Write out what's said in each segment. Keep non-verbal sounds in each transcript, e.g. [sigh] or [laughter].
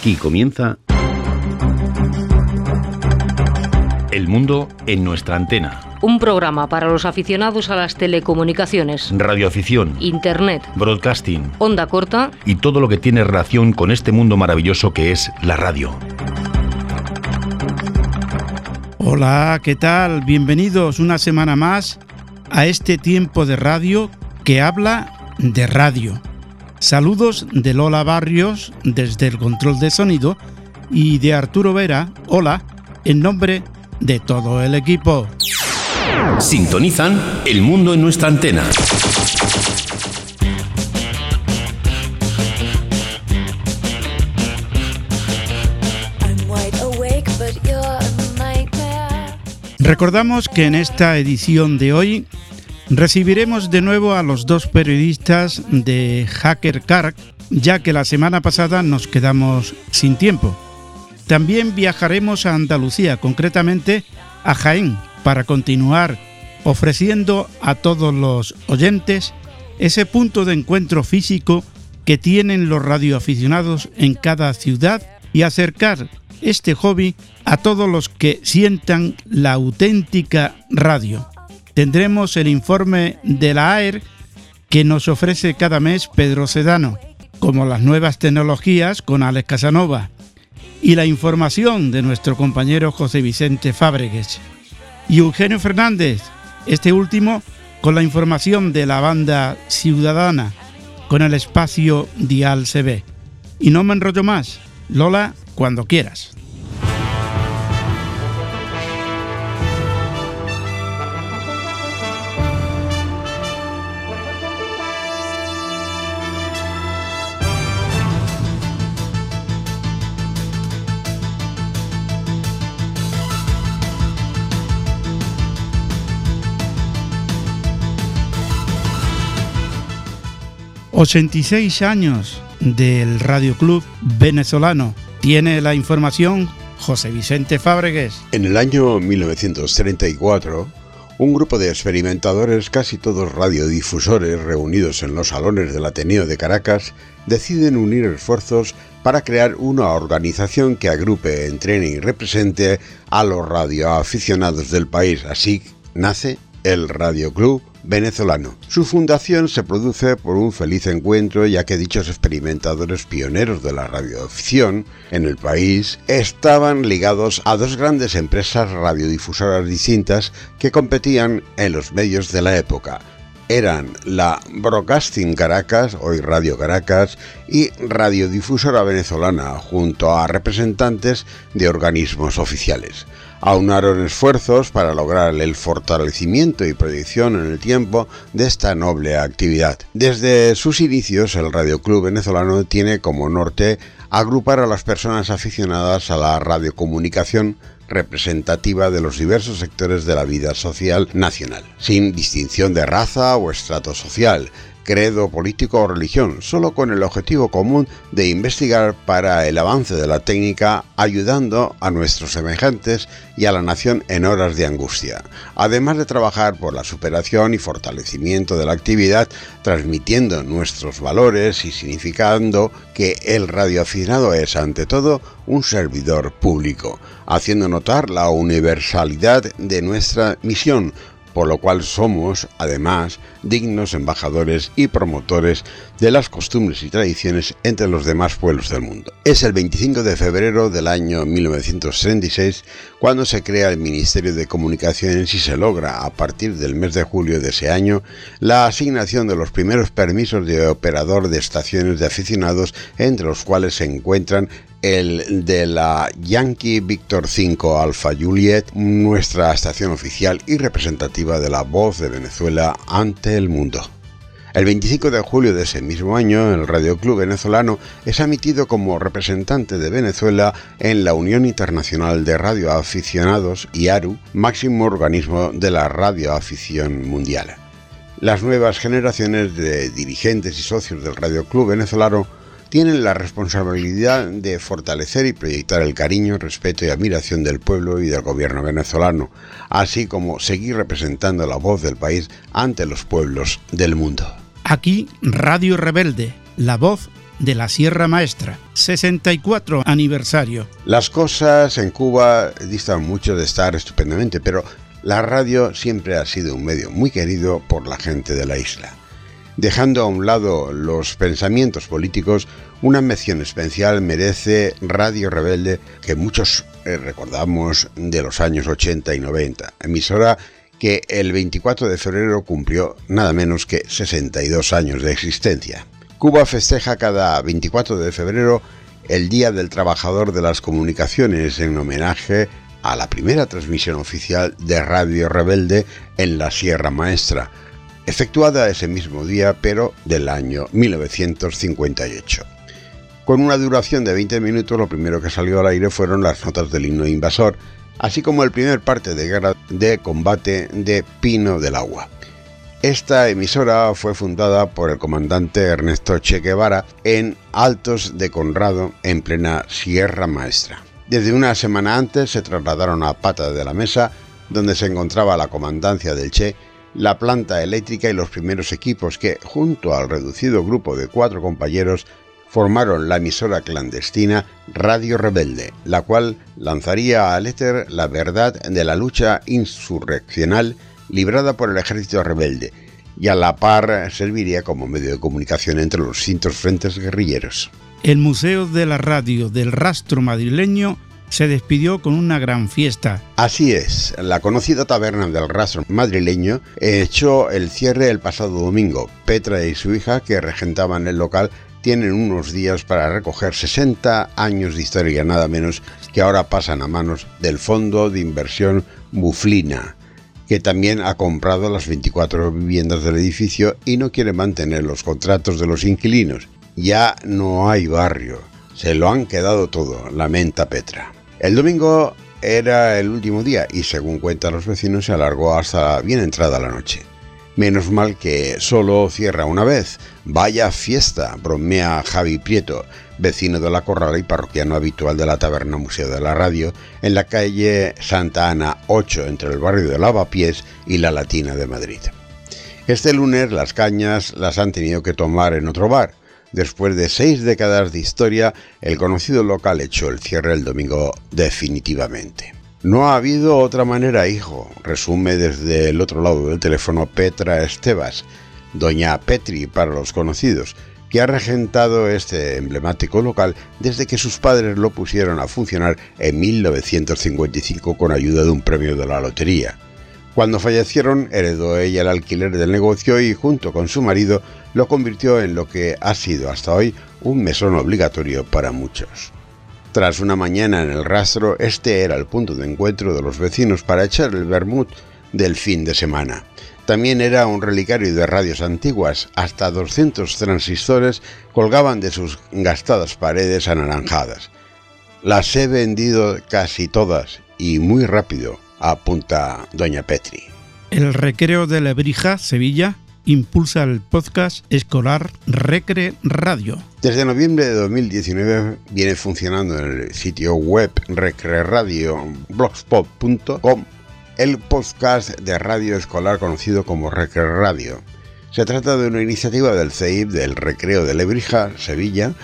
Aquí comienza El mundo en nuestra antena. Un programa para los aficionados a las telecomunicaciones, Radioafición, Internet, broadcasting onda corta y todo lo que tiene relación con este mundo maravilloso que es la radio. Hola, ¿qué tal? Bienvenidos una semana más a este tiempo de radio que habla de radio. Saludos de Lola Barrios desde el control de sonido y de Arturo Vera, hola, en nombre de todo el equipo. Sintonizan El mundo en nuestra antena. Recordamos que en esta edición de hoy recibiremos de nuevo a los dos periodistas de Hacker Car, ya que la semana pasada nos quedamos sin tiempo. También viajaremos a Andalucía, concretamente a Jaén, para continuar ofreciendo a todos los oyentes ese punto de encuentro físico que tienen los radioaficionados en cada ciudad y acercar este hobby a todos los que sientan la auténtica radio. Tendremos el informe de la AER que nos ofrece cada mes Pedro Sedano, como las nuevas tecnologías con Alex Casanova, y la información de nuestro compañero José Vicente Fábregues. Y Eugenio Fernández, este último con la información de la banda Ciudadana, con el espacio Dial CB. Y no me enrollo más, Lola, cuando quieras. ...86 años del Radio Club venezolano. Tiene la información José Vicente Fábregues. En el año 1934, un grupo de experimentadores, casi todos radiodifusores, reunidos en los salones del Ateneo de Caracas, deciden unir esfuerzos para crear una organización que agrupe, entrene y represente a los radioaficionados del país. Así nace el Radio Club venezolano. Su fundación se produce por un feliz encuentro ya que dichos experimentadores pioneros de la radioafición en el país estaban ligados a dos grandes empresas radiodifusoras distintas que competían en los medios de la época. Eran la Broadcasting Caracas, hoy Radio Caracas, y Radiodifusora Venezolana, junto a representantes de organismos oficiales aunaron esfuerzos para lograr el fortalecimiento y proyección en el tiempo de esta noble actividad. Desde sus inicios, el Radio Club venezolano tiene como norte agrupar a las personas aficionadas a la radiocomunicación representativa de los diversos sectores de la vida social nacional, sin distinción de raza o estrato social, credo político o religión, solo con el objetivo común de investigar para el avance de la técnica, ayudando a nuestros semejantes y a la nación en horas de angustia, además de trabajar por la superación y fortalecimiento de la actividad, transmitiendo nuestros valores y significando que el radioaficionado es ante todo un servidor público, haciendo notar la universalidad de nuestra misión, por lo cual somos, además, dignos embajadores y promotores de las costumbres y tradiciones entre los demás pueblos del mundo. Es el 25 de febrero del año 1936 cuando se crea el Ministerio de Comunicaciones y se logra, a partir del mes de julio de ese año, la asignación de los primeros permisos de operador de estaciones de aficionados, entre los cuales se encuentran el de la Yankee Victor 5 Alpha Juliet, nuestra estación oficial y representativa de la voz de Venezuela ante el mundo. El 25 de julio de ese mismo año, el Radio Club venezolano es admitido como representante de Venezuela en la Unión Internacional de Radioaficionados, IARU, máximo organismo de la radioafición mundial. Las nuevas generaciones de dirigentes y socios del Radio Club venezolano tienen la responsabilidad de fortalecer y proyectar el cariño, respeto y admiración del pueblo y del gobierno venezolano, así como seguir representando la voz del país ante los pueblos del mundo. Aquí Radio Rebelde, la voz de la Sierra Maestra, 64 aniversario. Las cosas en Cuba distan mucho de estar estupendamente, pero la radio siempre ha sido un medio muy querido por la gente de la isla. Dejando a un lado los pensamientos políticos, una mención especial merece Radio Rebelde, que muchos eh, recordamos de los años 80 y 90, emisora que el 24 de febrero cumplió nada menos que 62 años de existencia. Cuba festeja cada 24 de febrero el Día del Trabajador de las Comunicaciones en homenaje a la primera transmisión oficial de Radio Rebelde en la Sierra Maestra, efectuada ese mismo día pero del año 1958. Con una duración de 20 minutos, lo primero que salió al aire fueron las notas del himno invasor, así como el primer parte de guerra de combate de Pino del Agua. Esta emisora fue fundada por el comandante Ernesto Che Guevara en Altos de Conrado, en plena Sierra Maestra. Desde una semana antes se trasladaron a Pata de la Mesa, donde se encontraba la comandancia del Che, la planta eléctrica y los primeros equipos que, junto al reducido grupo de cuatro compañeros, formaron la emisora clandestina Radio Rebelde, la cual lanzaría al éter la verdad de la lucha insurreccional librada por el ejército rebelde, y a la par serviría como medio de comunicación entre los distintos frentes guerrilleros. El Museo de la Radio del Rastro Madrileño se despidió con una gran fiesta. Así es, la conocida taberna del rastro madrileño echó el cierre el pasado domingo. Petra y su hija, que regentaban el local, tienen unos días para recoger 60 años de historia, nada menos, que ahora pasan a manos del fondo de inversión Buflina, que también ha comprado las 24 viviendas del edificio y no quiere mantener los contratos de los inquilinos. Ya no hay barrio, se lo han quedado todo, lamenta Petra. El domingo era el último día y según cuentan los vecinos se alargó hasta bien entrada la noche. Menos mal que solo cierra una vez. Vaya fiesta, bromea Javi Prieto, vecino de la Corrala y parroquiano habitual de la Taberna Museo de la Radio, en la calle Santa Ana 8, entre el barrio de Lavapiés y la Latina de Madrid. Este lunes las cañas las han tenido que tomar en otro bar. Después de seis décadas de historia, el conocido local echó el cierre el domingo definitivamente. No ha habido otra manera, hijo, resume desde el otro lado del teléfono Petra Estebas, doña Petri para los conocidos, que ha regentado este emblemático local desde que sus padres lo pusieron a funcionar en 1955 con ayuda de un premio de la lotería. Cuando fallecieron, heredó ella el alquiler del negocio y junto con su marido lo convirtió en lo que ha sido hasta hoy un mesón obligatorio para muchos. Tras una mañana en el rastro, este era el punto de encuentro de los vecinos para echar el vermut del fin de semana. También era un relicario de radios antiguas, hasta 200 transistores colgaban de sus gastadas paredes anaranjadas. Las he vendido casi todas y muy rápido, apunta doña Petri. El recreo de Lebrija, Sevilla, impulsa el podcast escolar Recre Radio. Desde noviembre de 2019 viene funcionando en el sitio web recreradio.blogspot.com el podcast de radio escolar conocido como Recre Radio. Se trata de una iniciativa del CEIP del Recreo de Lebrija, Sevilla,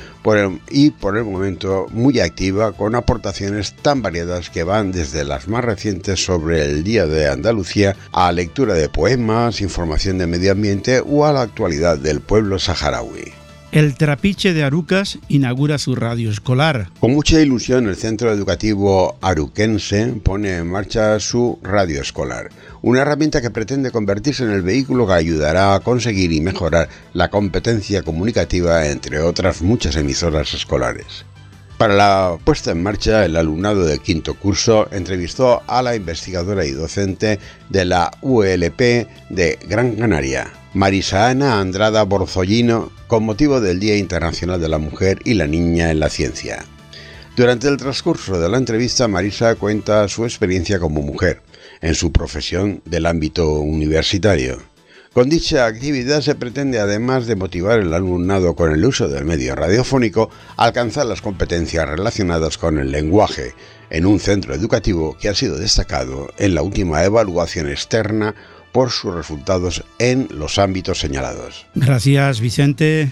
y por el momento muy activa con aportaciones tan variadas que van desde las más recientes sobre el Día de Andalucía a lectura de poemas, información de medio ambiente o a la actualidad del pueblo saharaui. El Trapiche de Arucas inaugura su radio escolar. Con mucha ilusión, el Centro Educativo Aruquense pone en marcha su radio escolar, una herramienta que pretende convertirse en el vehículo que ayudará a conseguir y mejorar la competencia comunicativa entre otras muchas emisoras escolares. Para la puesta en marcha, el alumnado del quinto curso entrevistó a la investigadora y docente de la ULP de Gran Canaria, Marisa Ana Andrada Borzollino, con motivo del Día Internacional de la Mujer y la Niña en la Ciencia. Durante el transcurso de la entrevista, Marisa cuenta su experiencia como mujer en su profesión del ámbito universitario. Con dicha actividad se pretende, además de motivar el alumnado con el uso del medio radiofónico, alcanzar las competencias relacionadas con el lenguaje en un centro educativo que ha sido destacado en la última evaluación externa por sus resultados en los ámbitos señalados. Gracias, Vicente.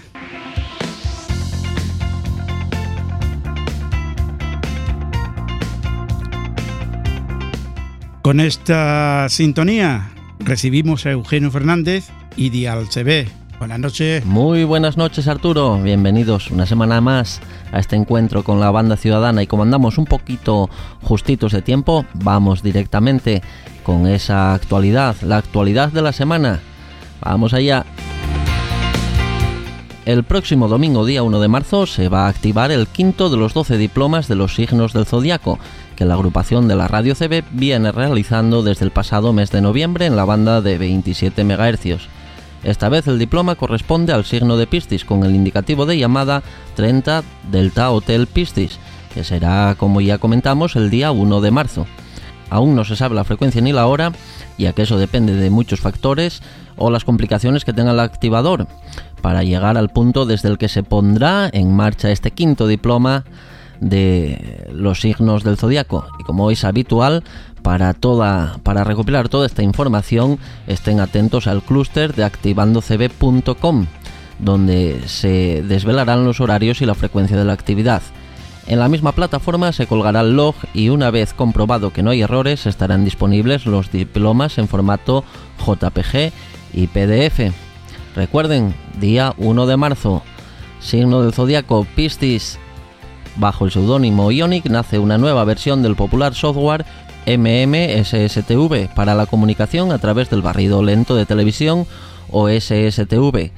Con esta sintonía recibimos a Eugenio Fernández y Dial. Buenas noches. Muy buenas noches Arturo, bienvenidos una semana más a este encuentro con la banda ciudadana y como andamos un poquito justitos de tiempo, vamos directamente con esa actualidad, la actualidad de la semana. Vamos allá. El próximo domingo día 1 de marzo se va a activar el quinto de los 12 diplomas de los signos del zodiaco que la agrupación de la radio CB viene realizando desde el pasado mes de noviembre en la banda de 27 MHz. Esta vez el diploma corresponde al signo de Piscis con el indicativo de llamada 30 Delta Hotel Piscis, que será, como ya comentamos, el día 1 de marzo. Aún no se sabe la frecuencia ni la hora, ya que eso depende de muchos factores o las complicaciones que tenga el activador, para llegar al punto desde el que se pondrá en marcha este quinto diploma de los signos del zodiaco. Y como es habitual, para, toda, para recopilar toda esta información, estén atentos al clúster de activandocb.com, donde se desvelarán los horarios y la frecuencia de la actividad. En la misma plataforma se colgará el log y una vez comprobado que no hay errores estarán disponibles los diplomas en formato JPG y PDF. Recuerden, día 1 de marzo, signo del zodiaco Piscis Bajo el seudónimo Ionic nace una nueva versión del popular software MMSSTV para la comunicación a través del barrido lento de televisión o SSTV.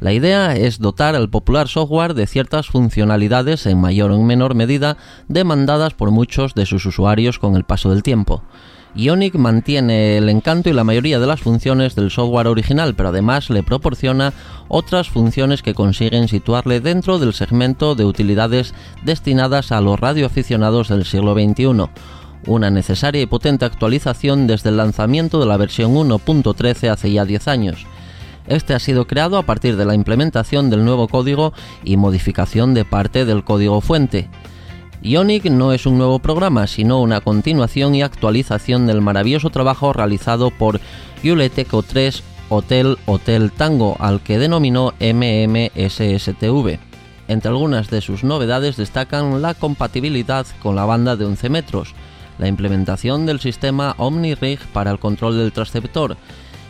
La idea es dotar al popular software de ciertas funcionalidades en mayor o en menor medida demandadas por muchos de sus usuarios con el paso del tiempo. Ionic mantiene el encanto y la mayoría de las funciones del software original, pero además le proporciona otras funciones que consiguen situarle dentro del segmento de utilidades destinadas a los radioaficionados del siglo XXI. Una necesaria y potente actualización desde el lanzamiento de la versión 1.13 hace ya 10 años. Este ha sido creado a partir de la implementación del nuevo código y modificación de parte del código fuente. Ionic no es un nuevo programa, sino una continuación y actualización del maravilloso trabajo realizado por Yuleteco 3 Hotel Hotel Tango, al que denominó MMSSTV. Entre algunas de sus novedades destacan la compatibilidad con la banda de 11 metros, la implementación del sistema OmniRig para el control del transceptor,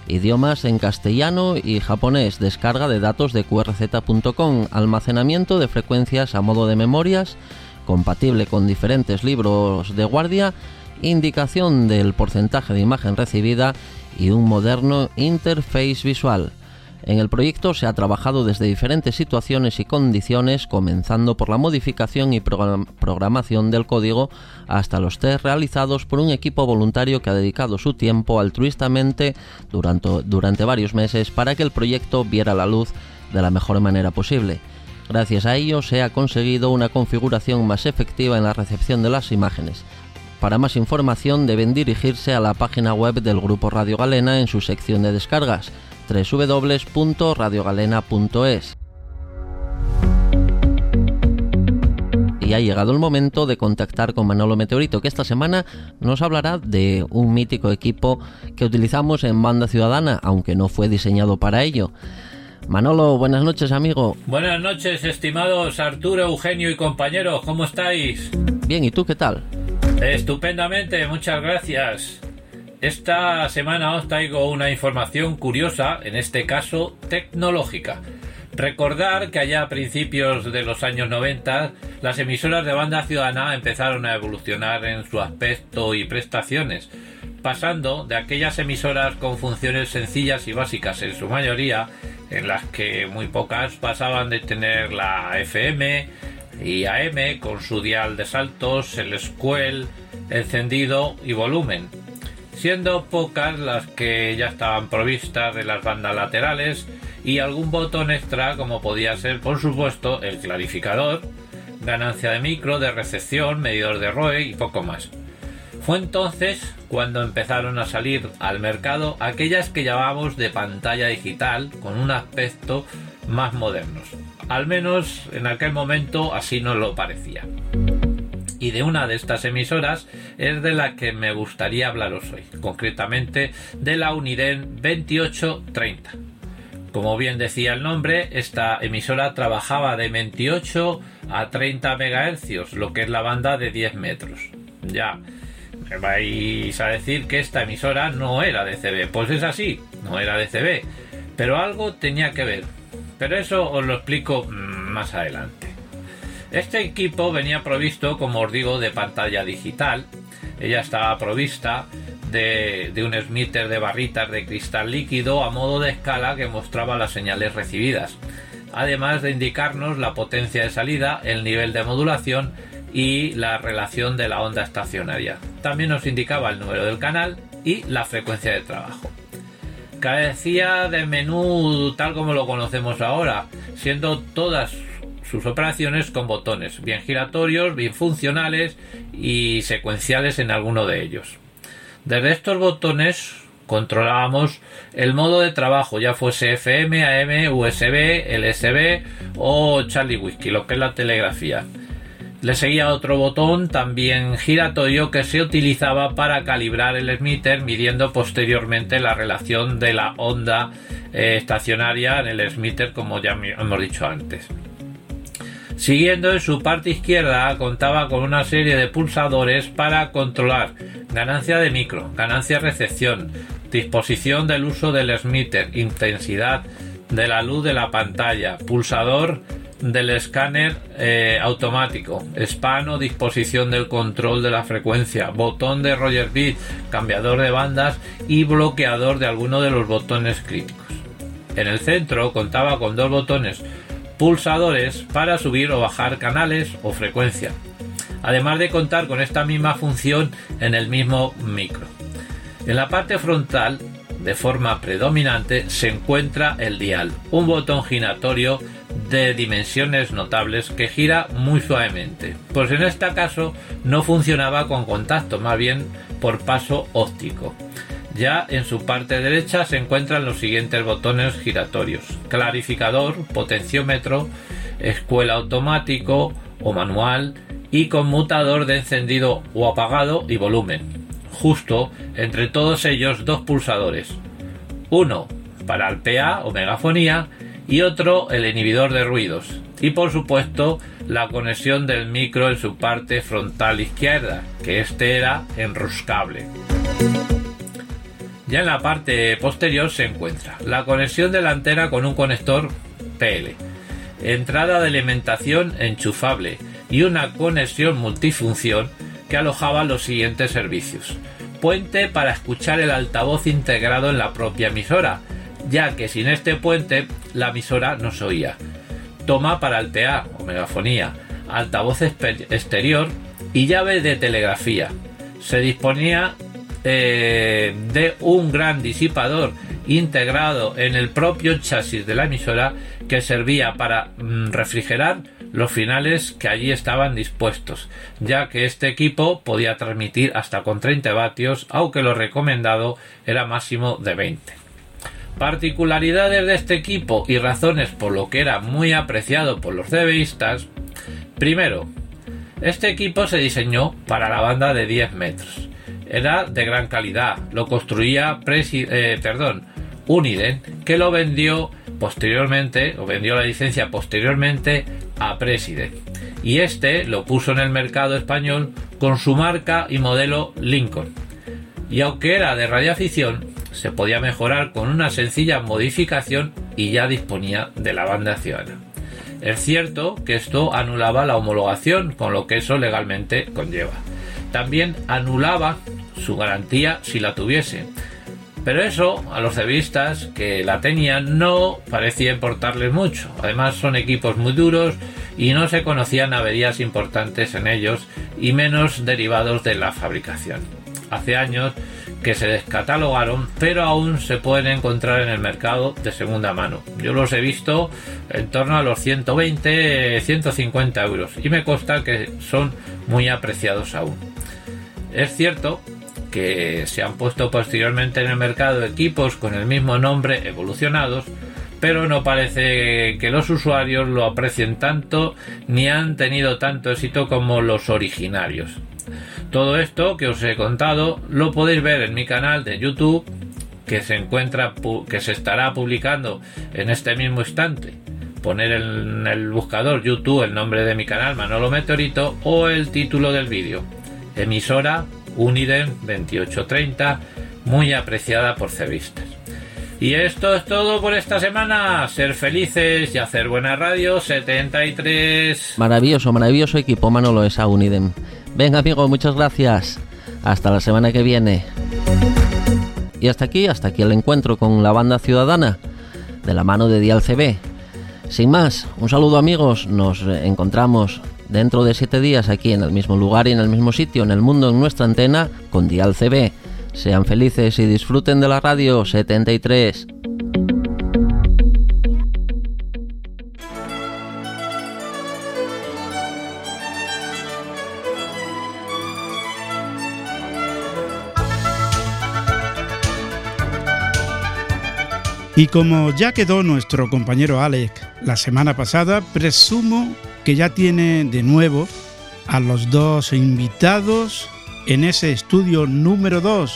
idiomas en castellano y japonés, descarga de datos de qrz.com, almacenamiento de frecuencias a modo de memorias, compatible con diferentes libros de guardia, indicación del porcentaje de imagen recibida y un moderno interface visual. En el proyecto se ha trabajado desde diferentes situaciones y condiciones, comenzando por la modificación y programación del código hasta los test realizados por un equipo voluntario que ha dedicado su tiempo altruistamente durante, durante varios meses para que el proyecto viera la luz de la mejor manera posible. Gracias a ello se ha conseguido una configuración más efectiva en la recepción de las imágenes. Para más información deben dirigirse a la página web del Grupo Radio Galena en su sección de descargas www.radiogalena.es. Y ha llegado el momento de contactar con Manolo Meteorito, que esta semana nos hablará de un mítico equipo que utilizamos en Banda Ciudadana, aunque no fue diseñado para ello. Manolo, buenas noches, amigo. Buenas noches, estimados Arturo, Eugenio y compañeros, ¿cómo estáis? Bien, ¿y tú qué tal? Estupendamente, muchas gracias. Esta semana os traigo una información curiosa, en este caso tecnológica. Recordar que allá a principios de los años 90 las emisoras de banda ciudadana empezaron a evolucionar en su aspecto y prestaciones, pasando de aquellas emisoras con funciones sencillas y básicas en su mayoría en las que muy pocas pasaban de tener la FM y AM con su dial de saltos, el squel, encendido y volumen, siendo pocas las que ya estaban provistas de las bandas laterales y algún botón extra como podía ser por supuesto el clarificador, ganancia de micro, de recepción, medidor de ROE y poco más. Fue entonces cuando empezaron a salir al mercado aquellas que llamamos de pantalla digital con un aspecto más modernos. Al menos en aquel momento así nos lo parecía. Y de una de estas emisoras es de la que me gustaría hablaros hoy, concretamente de la Uniden 2830. Como bien decía el nombre, esta emisora trabajaba de 28 a 30 MHz, lo que es la banda de 10 metros. Ya, vais a decir que esta emisora no era de CB. Pues es así, no era de CB. Pero algo tenía que ver. Pero eso os lo explico mm, más adelante. Este equipo venía provisto, como os digo, de pantalla digital. Ella estaba provista de, de un smitter de barritas de cristal líquido a modo de escala que mostraba las señales recibidas, además de indicarnos la potencia de salida, el nivel de modulación y la relación de la onda estacionaria. También nos indicaba el número del canal y la frecuencia de trabajo. Carecía de menú tal como lo conocemos ahora, siendo todas sus operaciones con botones, bien giratorios, bien funcionales y secuenciales en alguno de ellos. Desde estos botones controlábamos el modo de trabajo, ya fuese FM, AM, USB, LSB o Charlie Whisky, lo que es la telegrafía. Le seguía otro botón también giratorio que se utilizaba para calibrar el emitter midiendo posteriormente la relación de la onda eh, estacionaria en el emitter como ya hemos dicho antes. Siguiendo en su parte izquierda contaba con una serie de pulsadores para controlar ganancia de micro, ganancia recepción, disposición del uso del emitter, intensidad de la luz de la pantalla, pulsador del escáner eh, automático, span o disposición del control de la frecuencia, botón de Roger Bit, cambiador de bandas y bloqueador de alguno de los botones críticos. En el centro contaba con dos botones pulsadores para subir o bajar canales o frecuencia, además de contar con esta misma función en el mismo micro. En la parte frontal, de forma predominante, se encuentra el dial, un botón giratorio de dimensiones notables que gira muy suavemente. Pues en este caso no funcionaba con contacto, más bien por paso óptico. Ya en su parte derecha se encuentran los siguientes botones giratorios: clarificador, potenciómetro, escuela automático o manual y conmutador de encendido o apagado y volumen. Justo entre todos ellos dos pulsadores. Uno para el PA o megafonía y otro el inhibidor de ruidos. Y por supuesto la conexión del micro en su parte frontal izquierda, que este era enroscable. Ya en la parte posterior se encuentra la conexión delantera con un conector PL, entrada de alimentación enchufable y una conexión multifunción que alojaba los siguientes servicios. Puente para escuchar el altavoz integrado en la propia emisora, ya que sin este puente la emisora no se oía. Toma para el PA o megafonía, altavoz exterior y llave de telegrafía. Se disponía eh, de un gran disipador integrado en el propio chasis de la emisora que servía para mm, refrigerar los finales que allí estaban dispuestos, ya que este equipo podía transmitir hasta con 30 vatios, aunque lo recomendado era máximo de 20. Particularidades de este equipo y razones por lo que era muy apreciado por los CBistas. Primero, este equipo se diseñó para la banda de 10 metros era de gran calidad. Lo construía eh, perdón, Uniden, que lo vendió posteriormente, o vendió la licencia posteriormente a President. Y este lo puso en el mercado español con su marca y modelo Lincoln. Y aunque era de radioafición, se podía mejorar con una sencilla modificación y ya disponía de la banda ciudadana. Es cierto que esto anulaba la homologación, con lo que eso legalmente conlleva. También anulaba su garantía si la tuviese. Pero eso a los cevistas que la tenían no parecía importarles mucho. Además son equipos muy duros y no se conocían averías importantes en ellos y menos derivados de la fabricación. Hace años que se descatalogaron, pero aún se pueden encontrar en el mercado de segunda mano. Yo los he visto en torno a los 120-150 euros y me consta que son muy apreciados aún. Es cierto que se han puesto posteriormente en el mercado equipos con el mismo nombre evolucionados, pero no parece que los usuarios lo aprecien tanto ni han tenido tanto éxito como los originarios. Todo esto que os he contado lo podéis ver en mi canal de YouTube que se encuentra que se estará publicando en este mismo instante. Poner en el buscador YouTube el nombre de mi canal Manolo Meteorito o el título del vídeo emisora Uniden 2830, muy apreciada por cebistas. Y esto es todo por esta semana. Ser felices y hacer buena radio 73. Maravilloso, maravilloso equipo Manolo esa Unidem. Venga amigo, muchas gracias. Hasta la semana que viene. Y hasta aquí, hasta aquí el encuentro con la banda ciudadana de la mano de Dial CB. Sin más, un saludo amigos, nos encontramos dentro de siete días aquí en el mismo lugar y en el mismo sitio, en el mundo, en nuestra antena, con Dial CB. Sean felices y disfruten de la radio 73. Y como ya quedó nuestro compañero Alex la semana pasada, presumo que ya tiene de nuevo a los dos invitados en ese estudio número 2.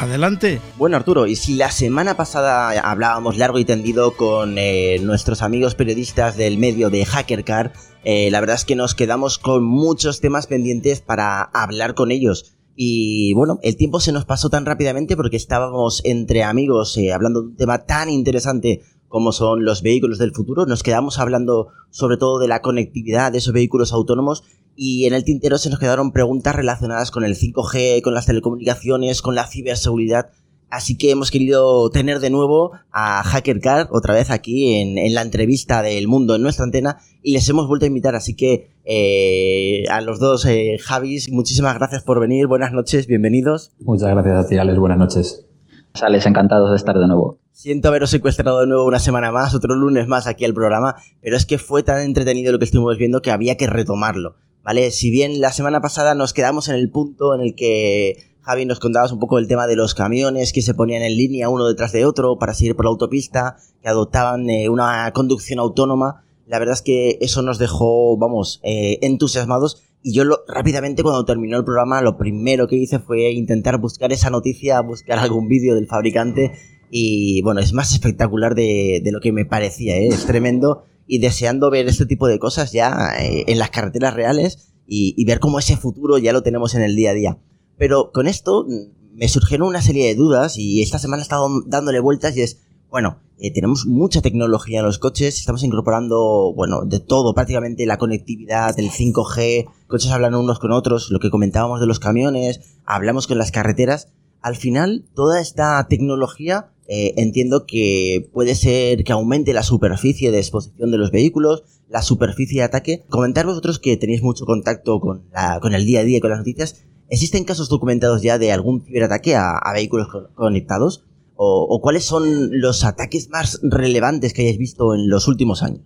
Adelante. Bueno, Arturo, y si la semana pasada hablábamos largo y tendido con eh, nuestros amigos periodistas del medio de HackerCar, eh, la verdad es que nos quedamos con muchos temas pendientes para hablar con ellos. Y bueno, el tiempo se nos pasó tan rápidamente porque estábamos entre amigos eh, hablando de un tema tan interesante como son los vehículos del futuro. Nos quedamos hablando sobre todo de la conectividad de esos vehículos autónomos y en el tintero se nos quedaron preguntas relacionadas con el 5G, con las telecomunicaciones, con la ciberseguridad. Así que hemos querido tener de nuevo a HackerCard otra vez aquí en, la entrevista del mundo en nuestra antena y les hemos vuelto a invitar. Así que eh, a los dos, eh, Javis, muchísimas gracias por venir. Buenas noches, bienvenidos. Muchas gracias a ti, Alex. Buenas noches. Sales, encantados de estar de nuevo. Siento haberos secuestrado de nuevo una semana más, otro lunes más aquí al programa, pero es que fue tan entretenido lo que estuvimos viendo que había que retomarlo, ¿vale? Si bien la semana pasada nos quedamos en el punto en el que Javi, nos contabas un poco el tema de los camiones que se ponían en línea uno detrás de otro para seguir por la autopista, que adoptaban eh, una conducción autónoma. La verdad es que eso nos dejó, vamos, eh, entusiasmados. Y yo lo, rápidamente cuando terminó el programa, lo primero que hice fue intentar buscar esa noticia, buscar algún vídeo del fabricante. Y bueno, es más espectacular de, lo que me parecía, ¿eh? es tremendo. Y deseando ver este tipo de cosas ya en las carreteras reales y, y ver cómo ese futuro ya lo tenemos en el día a día. Pero con esto mm, me surgieron una serie de dudas y esta semana he estado dándole vueltas y es, bueno, eh, tenemos mucha tecnología en los coches, estamos incorporando, bueno, de todo, prácticamente la conectividad, el 5G, coches hablan unos con otros, lo que comentábamos de los camiones, hablamos con las carreteras. Al final, toda esta tecnología eh, entiendo que puede ser que aumente la superficie de exposición de los vehículos, la superficie de ataque. Comentar vosotros que tenéis mucho contacto con, la, con el día a día, con las noticias, ¿Existen casos documentados ya de algún ciberataque a, vehículos conectados? O, cuáles son los ataques más relevantes que hayáis visto en los últimos años?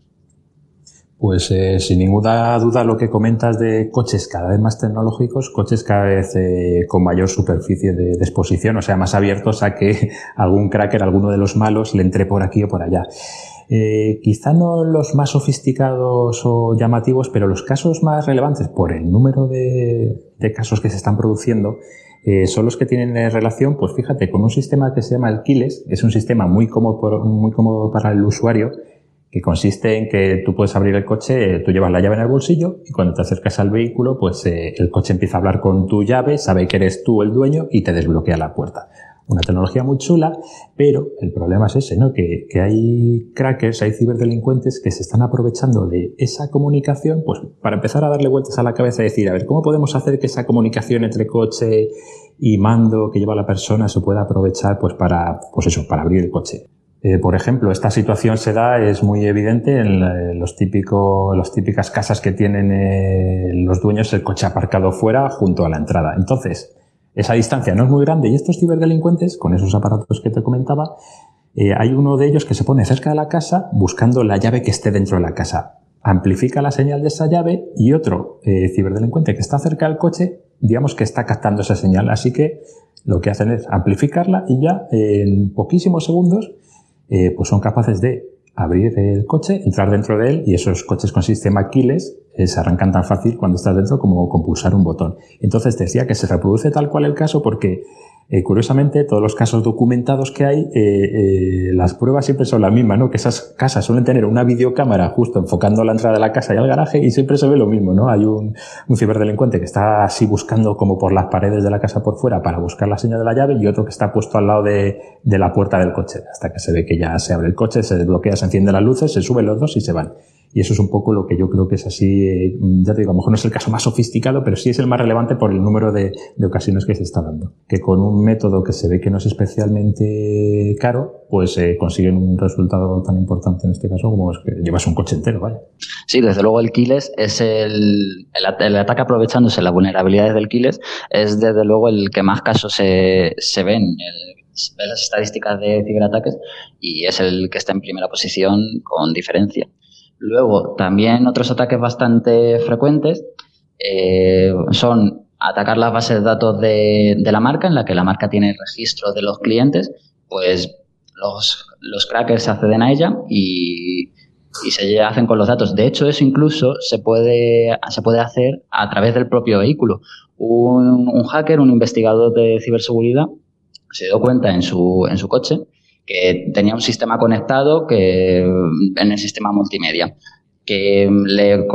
Pues eh, sin ninguna duda lo que comentas de coches cada vez más tecnológicos, coches cada vez eh, con mayor superficie de, exposición, o sea, más abiertos a que [laughs] algún cracker, alguno de los malos, le entre por aquí o por allá. Eh, quizá no los más sofisticados o llamativos, pero los casos más relevantes por el número de, casos que se están produciendo eh, son los que tienen relación, pues fíjate, con un sistema que se llama Keyless, es un sistema muy cómodo, muy cómodo para el usuario, que consiste en que tú puedes abrir el coche, tú llevas la llave en el bolsillo y cuando te acercas al vehículo, pues eh, el coche empieza a hablar con tu llave, sabe que eres tú el dueño y te desbloquea la puerta una tecnología muy chula, pero el problema es ese, ¿no? Que, que, hay crackers, hay ciberdelincuentes que se están aprovechando de esa comunicación, pues para empezar a darle vueltas a la cabeza y decir, a ver, ¿cómo podemos hacer que esa comunicación entre coche y mando que lleva la persona se pueda aprovechar, pues para, pues eso, para abrir el coche? Eh, por ejemplo, esta situación se da, es muy evidente en los típicos, las típicas casas que tienen eh, los dueños el coche aparcado fuera junto a la entrada. Entonces, esa distancia no es muy grande y estos ciberdelincuentes, con esos aparatos que te comentaba, eh, hay uno de ellos que se pone cerca de la casa buscando la llave que esté dentro de la casa. Amplifica la señal de esa llave y otro eh, ciberdelincuente que está cerca del coche, digamos que está captando esa señal. Así que lo que hacen es amplificarla y ya en poquísimos segundos eh, pues son capaces de abrir el coche, entrar dentro de él y esos coches con sistema keyless eh, se arrancan tan fácil cuando estás dentro como con pulsar un botón. Entonces decía que se reproduce tal cual el caso porque Eh, curiosamente, todos los casos documentados que hay, eh, las pruebas siempre son las mismas, ¿no? Que esas casas suelen tener una videocámara justo enfocando la entrada de la casa y al garaje y siempre se ve lo mismo, ¿no? Hay un, ciberdelincuente que está así buscando como por las paredes de la casa por fuera para buscar la señal de la llave y otro que está puesto al lado de, de la puerta del coche, hasta que se ve que ya se abre el coche, se desbloquea, se encienden las luces, se suben los dos y se van. Y eso es un poco lo que yo creo que es así, eh, ya te digo, a lo mejor no es el caso más sofisticado, pero sí es el más relevante por el número de, ocasiones que se está dando. Que con un método que se ve que no es especialmente caro, pues eh, consiguen un resultado tan importante en este caso como es que llevas un coche entero, vaya. Sí, desde luego el Kiles es el, el, el ataque aprovechándose las vulnerabilidades del Kiles, es desde luego el que más casos se, se ven. El, las estadísticas de ciberataques y es el que está en primera posición con diferencia. Luego, también otros ataques bastante frecuentes eh, son atacar las bases de datos de, la marca, en la que la marca tiene registro de los clientes, pues los, los crackers acceden a ella y, y, se hacen con los datos. De hecho, eso incluso se puede, se puede hacer a través del propio vehículo. Un, un hacker, un investigador de ciberseguridad, se dio cuenta en su, en su coche que tenía un sistema conectado que, en el sistema multimedia que le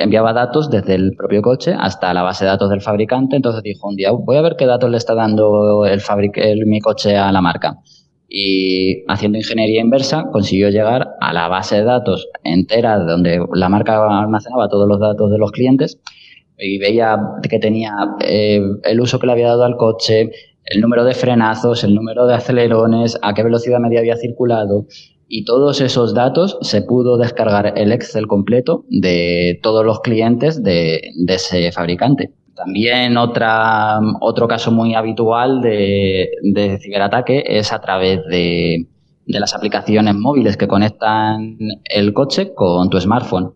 enviaba datos desde el propio coche hasta la base de datos del fabricante. Entonces dijo un día, voy a ver qué datos le está dando el, fabric el mi coche a la marca. Y haciendo ingeniería inversa consiguió llegar a la base de datos entera donde la marca almacenaba todos los datos de los clientes y veía que tenía eh, el uso que le había dado al coche, el número de frenazos, el número de acelerones, a qué velocidad media había circulado. Y todos esos datos se pudo descargar el Excel completo de todos los clientes de, ese fabricante. También otra, otro caso muy habitual de, de ciberataque es a través de, de las aplicaciones móviles que conectan el coche con tu smartphone.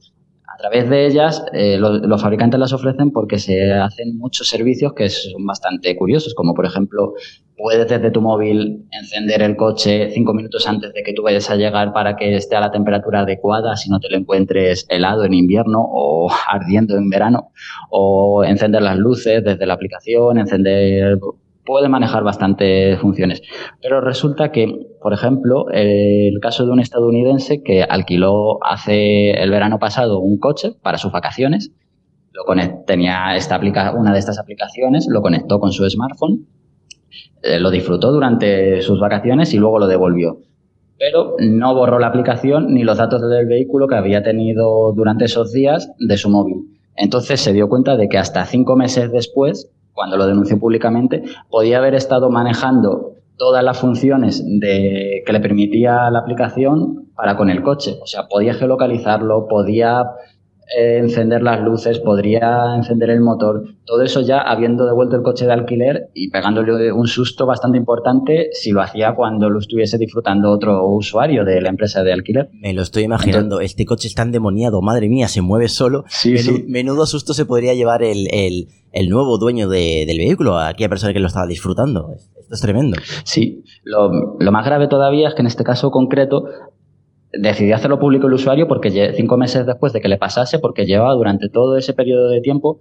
A través de ellas, eh, los, los, fabricantes las ofrecen porque se hacen muchos servicios que son bastante curiosos, como por ejemplo, puedes desde tu móvil encender el coche cinco minutos antes de que tú vayas a llegar para que esté a la temperatura adecuada, si no te lo encuentres helado en invierno o [laughs] ardiendo en verano, o encender las luces desde la aplicación, encender puede manejar bastantes funciones. Pero resulta que, por ejemplo, el caso de un estadounidense que alquiló hace el verano pasado un coche para sus vacaciones, lo tenía esta aplica una de estas aplicaciones, lo conectó con su smartphone, eh, lo disfrutó durante sus vacaciones y luego lo devolvió. Pero no borró la aplicación ni los datos del vehículo que había tenido durante esos días de su móvil. Entonces se dio cuenta de que hasta cinco meses después cuando lo denunció públicamente, podía haber estado manejando todas las funciones de, que le permitía la aplicación para con el coche. O sea, podía geolocalizarlo, podía eh, encender las luces, podría encender el motor, todo eso ya habiendo devuelto el coche de alquiler y pegándole un susto bastante importante si lo hacía cuando lo estuviese disfrutando otro usuario de la empresa de alquiler. Me lo estoy imaginando, Entonces, este coche está endemoniado, madre mía, se mueve solo. Sí, menudo, sí. menudo susto se podría llevar el, el, el nuevo dueño de, del vehículo, a aquella persona que lo estaba disfrutando. Esto es tremendo. Sí, lo, lo más grave todavía es que en este caso concreto decidió hacerlo público el usuario porque cinco meses después de que le pasase, porque llevaba durante todo ese periodo de tiempo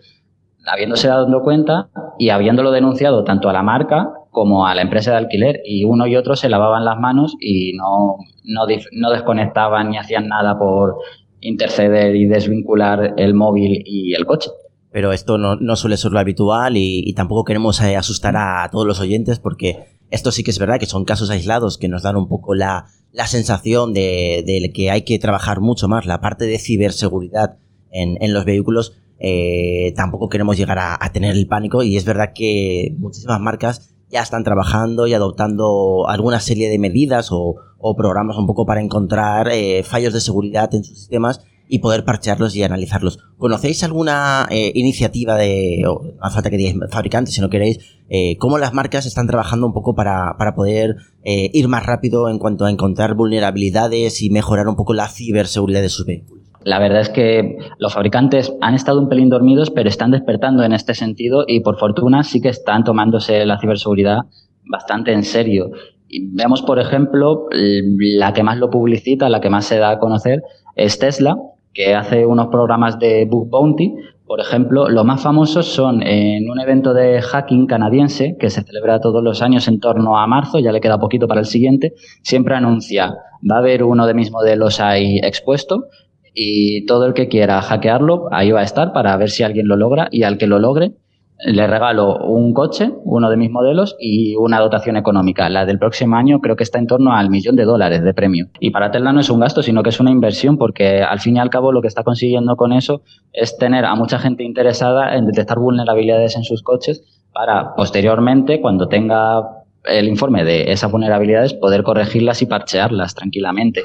habiéndose dado cuenta y habiéndolo denunciado tanto a la marca como a la empresa de alquiler y uno y otro se lavaban las manos y no, no, desconectaban ni hacían nada por interceder y desvincular el móvil y el coche. Pero esto no, no suele ser lo habitual y, y tampoco queremos eh, asustar a todos los oyentes porque esto sí que es verdad que son casos aislados que nos dan un poco la, la sensación de, de, que hay que trabajar mucho más la parte de ciberseguridad en, en los vehículos. Eh, tampoco queremos llegar a, tener el pánico y es verdad que muchísimas marcas ya están trabajando y adoptando alguna serie de medidas o, o programas un poco para encontrar eh, fallos de seguridad en sus sistemas y poder parchearlos y analizarlos. ¿Conocéis alguna eh, iniciativa de, o no falta que digáis fabricantes si no queréis, eh, cómo las marcas están trabajando un poco para, para poder eh, ir más rápido en cuanto a encontrar vulnerabilidades y mejorar un poco la ciberseguridad de sus vehículos? La verdad es que los fabricantes han estado un pelín dormidos, pero están despertando en este sentido y por fortuna sí que están tomándose la ciberseguridad bastante en serio. Y vemos, por ejemplo, la que más lo publicita, la que más se da a conocer, es Tesla, que hace unos programas de Book Bounty. Por ejemplo, los más famosos son en un evento de hacking canadiense que se celebra todos los años en torno a marzo, ya le queda poquito para el siguiente, siempre anuncia, va a haber uno de mis modelos ahí expuesto y todo el que quiera hackearlo, ahí va a estar para ver si alguien lo logra y al que lo logre le regalo un coche, uno de mis modelos, y una dotación económica. La del próximo año creo que está en torno al millón de dólares de premio. Y para Tesla no es un gasto, sino que es una inversión, porque al fin y al cabo lo que está consiguiendo con eso es tener a mucha gente interesada en detectar vulnerabilidades en sus coches para posteriormente, cuando tenga el informe de esas vulnerabilidades, poder corregirlas y parchearlas tranquilamente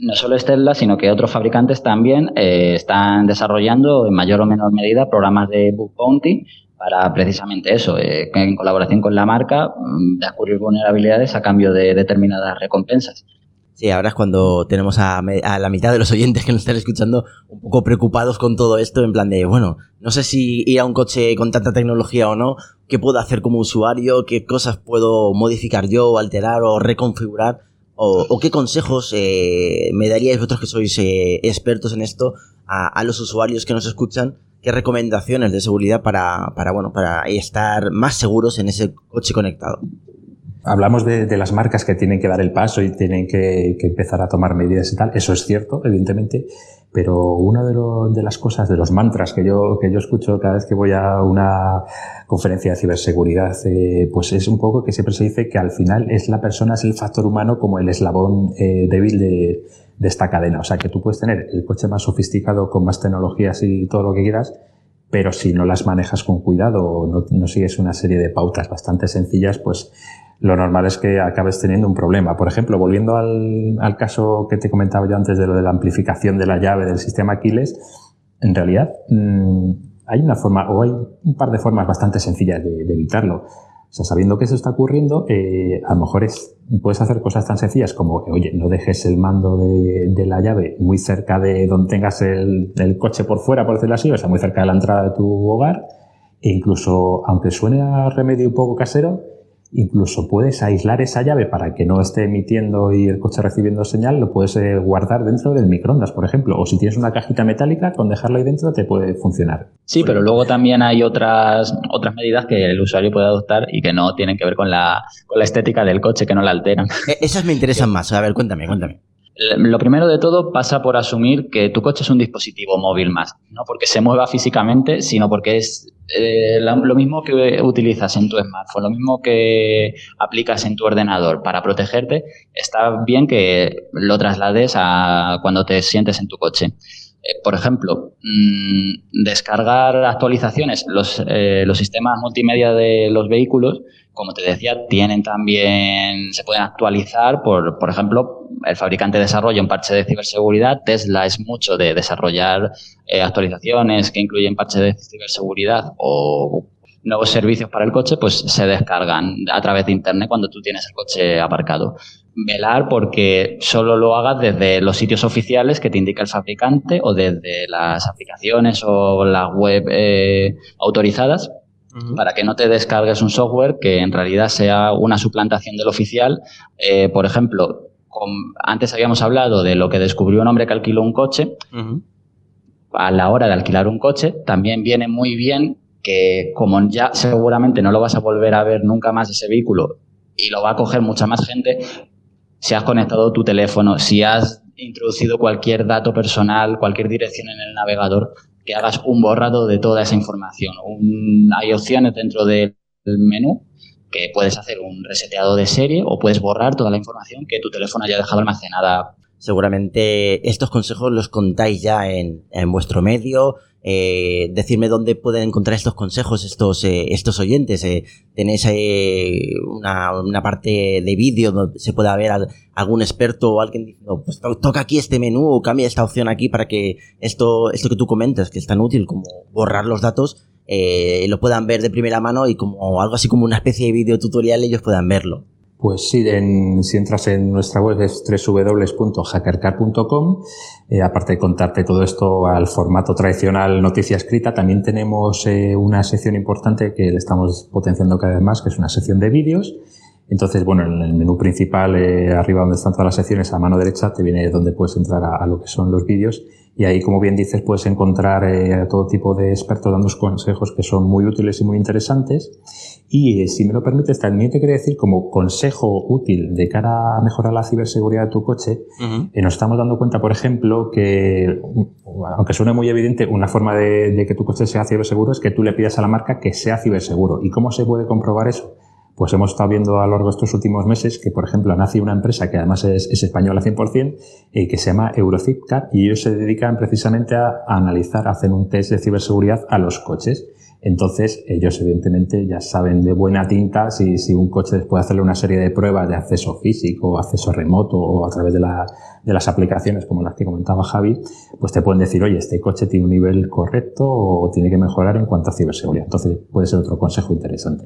no solo es Tesla, sino que otros fabricantes también eh, están desarrollando en mayor o menor medida programas de Book Bounty para precisamente eso, eh, en colaboración con la marca, mm, descubrir vulnerabilidades a cambio de determinadas recompensas. Sí, ahora es cuando tenemos a, a, la mitad de los oyentes que nos están escuchando un poco preocupados con todo esto, en plan de, bueno, no sé si ir a un coche con tanta tecnología o no, qué puedo hacer como usuario, qué cosas puedo modificar yo, alterar o reconfigurar, o, qué consejos eh, me daríais vosotros que sois eh, expertos en esto a los usuarios que nos escuchan qué recomendaciones de seguridad para, para, bueno, para estar más seguros en ese coche conectado. Hablamos de, de, las marcas que tienen que dar el paso y tienen que, que, empezar a tomar medidas y tal. Eso es cierto, evidentemente. Pero una de, las cosas, de los mantras que yo, que yo escucho cada vez que voy a una conferencia de ciberseguridad, eh, pues es un poco que siempre se dice que al final es la persona, es el factor humano como el eslabón eh, débil de, de esta cadena. O sea, que tú puedes tener el coche más sofisticado con más tecnologías y todo lo que quieras, pero si no las manejas con cuidado o no, sigues una serie de pautas bastante sencillas, pues lo normal es que acabes teniendo un problema. Por ejemplo, volviendo al, al, caso que te comentaba yo antes de lo de la amplificación de la llave del sistema Aquiles, en realidad mmm, hay una forma, o hay un par de formas bastante sencillas de evitarlo. O sea, sabiendo que eso está ocurriendo, eh, a lo mejor es, puedes hacer cosas tan sencillas como, oye, no dejes el mando de, de la llave muy cerca de donde tengas el, el, coche por fuera, por decirlo así, o sea, muy cerca de la entrada de tu hogar. E incluso, aunque suene a remedio un poco casero, Incluso puedes aislar esa llave para que no esté emitiendo y el coche recibiendo señal, lo puedes eh, guardar dentro del microondas, por ejemplo. O si tienes una cajita metálica, con dejarlo ahí dentro te puede funcionar. Sí, pero luego también hay otras, otras medidas que el usuario puede adoptar y que no tienen que ver con la, con la estética del coche, que no la alteran. Eh, esas me interesan más. A ver, cuéntame, cuéntame. Lo primero de todo pasa por asumir que tu coche es un dispositivo móvil más, no porque se mueva físicamente, sino porque es eh, lo mismo que utilizas en tu smartphone, lo mismo que aplicas en tu ordenador para protegerte, está bien que lo traslades a cuando te sientes en tu coche. Eh, por ejemplo, mmm, descargar actualizaciones, los, eh, los sistemas multimedia de los vehículos como te decía, tienen también, se pueden actualizar por, por ejemplo, el fabricante desarrolla un parche de ciberseguridad, Tesla es mucho de desarrollar eh, actualizaciones que incluyen parches de ciberseguridad o nuevos servicios para el coche, pues se descargan a través de Internet cuando tú tienes el coche aparcado. Velar porque solo lo hagas desde los sitios oficiales que te indica el fabricante o desde las aplicaciones o las web eh, autorizadas Uh -huh. para que no te descargues un software que en realidad sea una suplantación del oficial. Eh, por ejemplo, con, antes habíamos hablado de lo que descubrió un hombre que alquiló un coche. Uh -huh. A la hora de alquilar un coche, también viene muy bien que como ya seguramente no lo vas a volver a ver nunca más ese vehículo y lo va a coger mucha más gente, si has conectado tu teléfono, si has introducido cualquier dato personal, cualquier dirección en el navegador, que hagas un borrado de toda esa información. Un, hay opciones dentro del menú que puedes hacer un reseteado de serie o puedes borrar toda la información que tu teléfono haya dejado almacenada. Seguramente estos consejos los contáis ya en, en vuestro medio. Eh, decirme dónde pueden encontrar estos consejos estos eh, estos oyentes. Eh, tenéis eh, una, una, parte de vídeo donde se pueda ver a, algún experto o alguien diciendo, pues to toca aquí este menú o cambia esta opción aquí para que esto, esto que tú comentas, que es tan útil como borrar los datos, eh, lo puedan ver de primera mano y como algo así como una especie de vídeo tutorial ellos puedan verlo. Pues sí, si entras en nuestra web es www.hackercar.com. Eh, aparte de contarte todo esto al formato tradicional noticia escrita, también tenemos eh, una sección importante que le estamos potenciando cada vez más, que es una sección de vídeos. Entonces, bueno, en el menú principal, eh, arriba donde están todas las secciones, a mano derecha, te viene donde puedes entrar a, lo que son los vídeos. y ahí, como bien dices, puedes encontrar a todo tipo de expertos dando consejos que son muy útiles y muy interesantes. Y eh, si me lo permites, también te quería decir, como consejo útil de cara a mejorar la ciberseguridad de tu coche, eh, nos estamos dando cuenta, por ejemplo, que, aunque suene muy evidente, una forma de, de que tu coche sea ciberseguro es que tú le pidas a la marca que sea ciberseguro. ¿Y cómo se puede comprobar eso? pues hemos estado viendo a lo largo de estos últimos meses que, por ejemplo, nace una empresa que además es, es española 100%, eh, que se llama Eurofipcar y ellos se dedican precisamente a, a, analizar, hacen un test de ciberseguridad a los coches. Entonces, ellos evidentemente ya saben de buena tinta si, si un coche después de hacerle una serie de pruebas de acceso físico, acceso remoto o a través de, de las aplicaciones como las que comentaba Javi, pues te pueden decir, oye, este coche tiene un nivel correcto o tiene que mejorar en cuanto a ciberseguridad. Entonces, puede ser otro consejo interesante.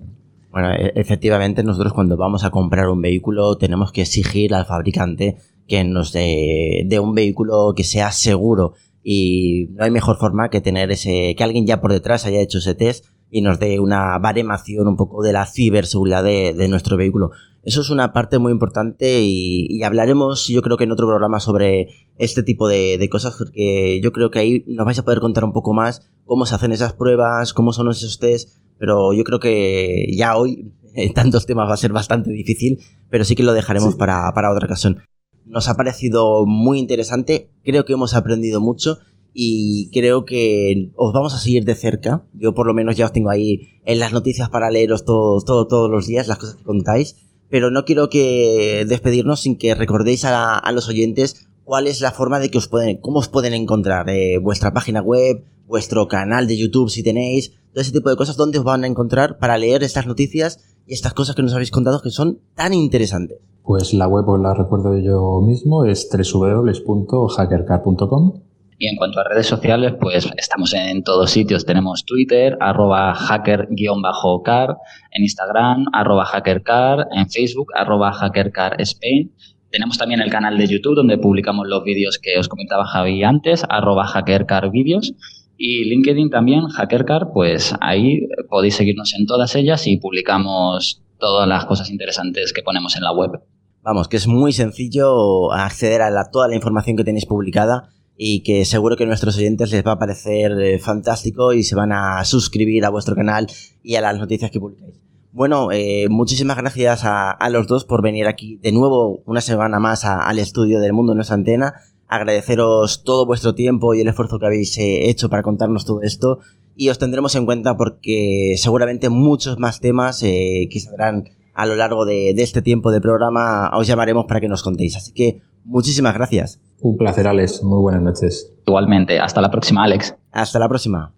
Bueno, e- efectivamente nosotros cuando vamos a comprar un vehículo tenemos que exigir al fabricante que nos dé, dé un vehículo que sea seguro y no hay mejor forma que tener ese que alguien ya por detrás haya hecho ese test y nos dé una baremación un poco de la ciberseguridad de, de nuestro vehículo. Eso es una parte muy importante y, y, hablaremos yo creo que en otro programa sobre este tipo de, de, cosas porque yo creo que ahí nos vais a poder contar un poco más cómo se hacen esas pruebas, cómo son esos tests pero yo creo que ya hoy [laughs] en tantos temas va a ser bastante difícil, pero sí que lo dejaremos sí. para, para otra ocasión. Nos ha parecido muy interesante, creo que hemos aprendido mucho y creo que os vamos a seguir de cerca. Yo por lo menos ya os tengo ahí en las noticias para leeros todo, todo, todos los días las cosas que contáis, pero no quiero que despedirnos sin que recordéis a, los oyentes cuál es la forma de que os pueden, cómo os pueden encontrar, eh, vuestra página web, vuestro canal de YouTube si tenéis, todo ese tipo de cosas, dónde os van a encontrar para leer estas noticias y estas cosas que nos habéis contado que son tan interesantes. Pues la web os la recuerdo yo mismo, es www.hackercar.com. Y en cuanto a redes sociales, pues estamos en todos sitios. Tenemos Twitter, arroba hacker-car, en Instagram, arroba hackercar, en Facebook, arroba hackercar Spain. Tenemos también el canal de YouTube donde publicamos los vídeos que os comentaba Javi antes, arroba hackercarvídeos. Y LinkedIn también, Hackercar, pues ahí podéis seguirnos en todas ellas y publicamos todas las cosas interesantes que ponemos en la web. Vamos, que es muy sencillo acceder a toda la información que tenéis publicada y que seguro que a nuestros oyentes les va a parecer eh, fantástico y se van a suscribir a vuestro canal y a las noticias que publicáis. Bueno, eh, muchísimas gracias a, los dos por venir aquí de nuevo una semana más al estudio del Mundo en Nuestra Antena. Agradeceros todo vuestro tiempo y el esfuerzo que habéis eh, hecho para contarnos todo esto y os tendremos en cuenta porque seguramente muchos más temas eh, que saldrán a lo largo de, de este tiempo de programa os llamaremos para que nos contéis. Así que muchísimas gracias. Un placer, Alex. Muy buenas noches. Igualmente. Hasta la próxima, Alex. Hasta la próxima.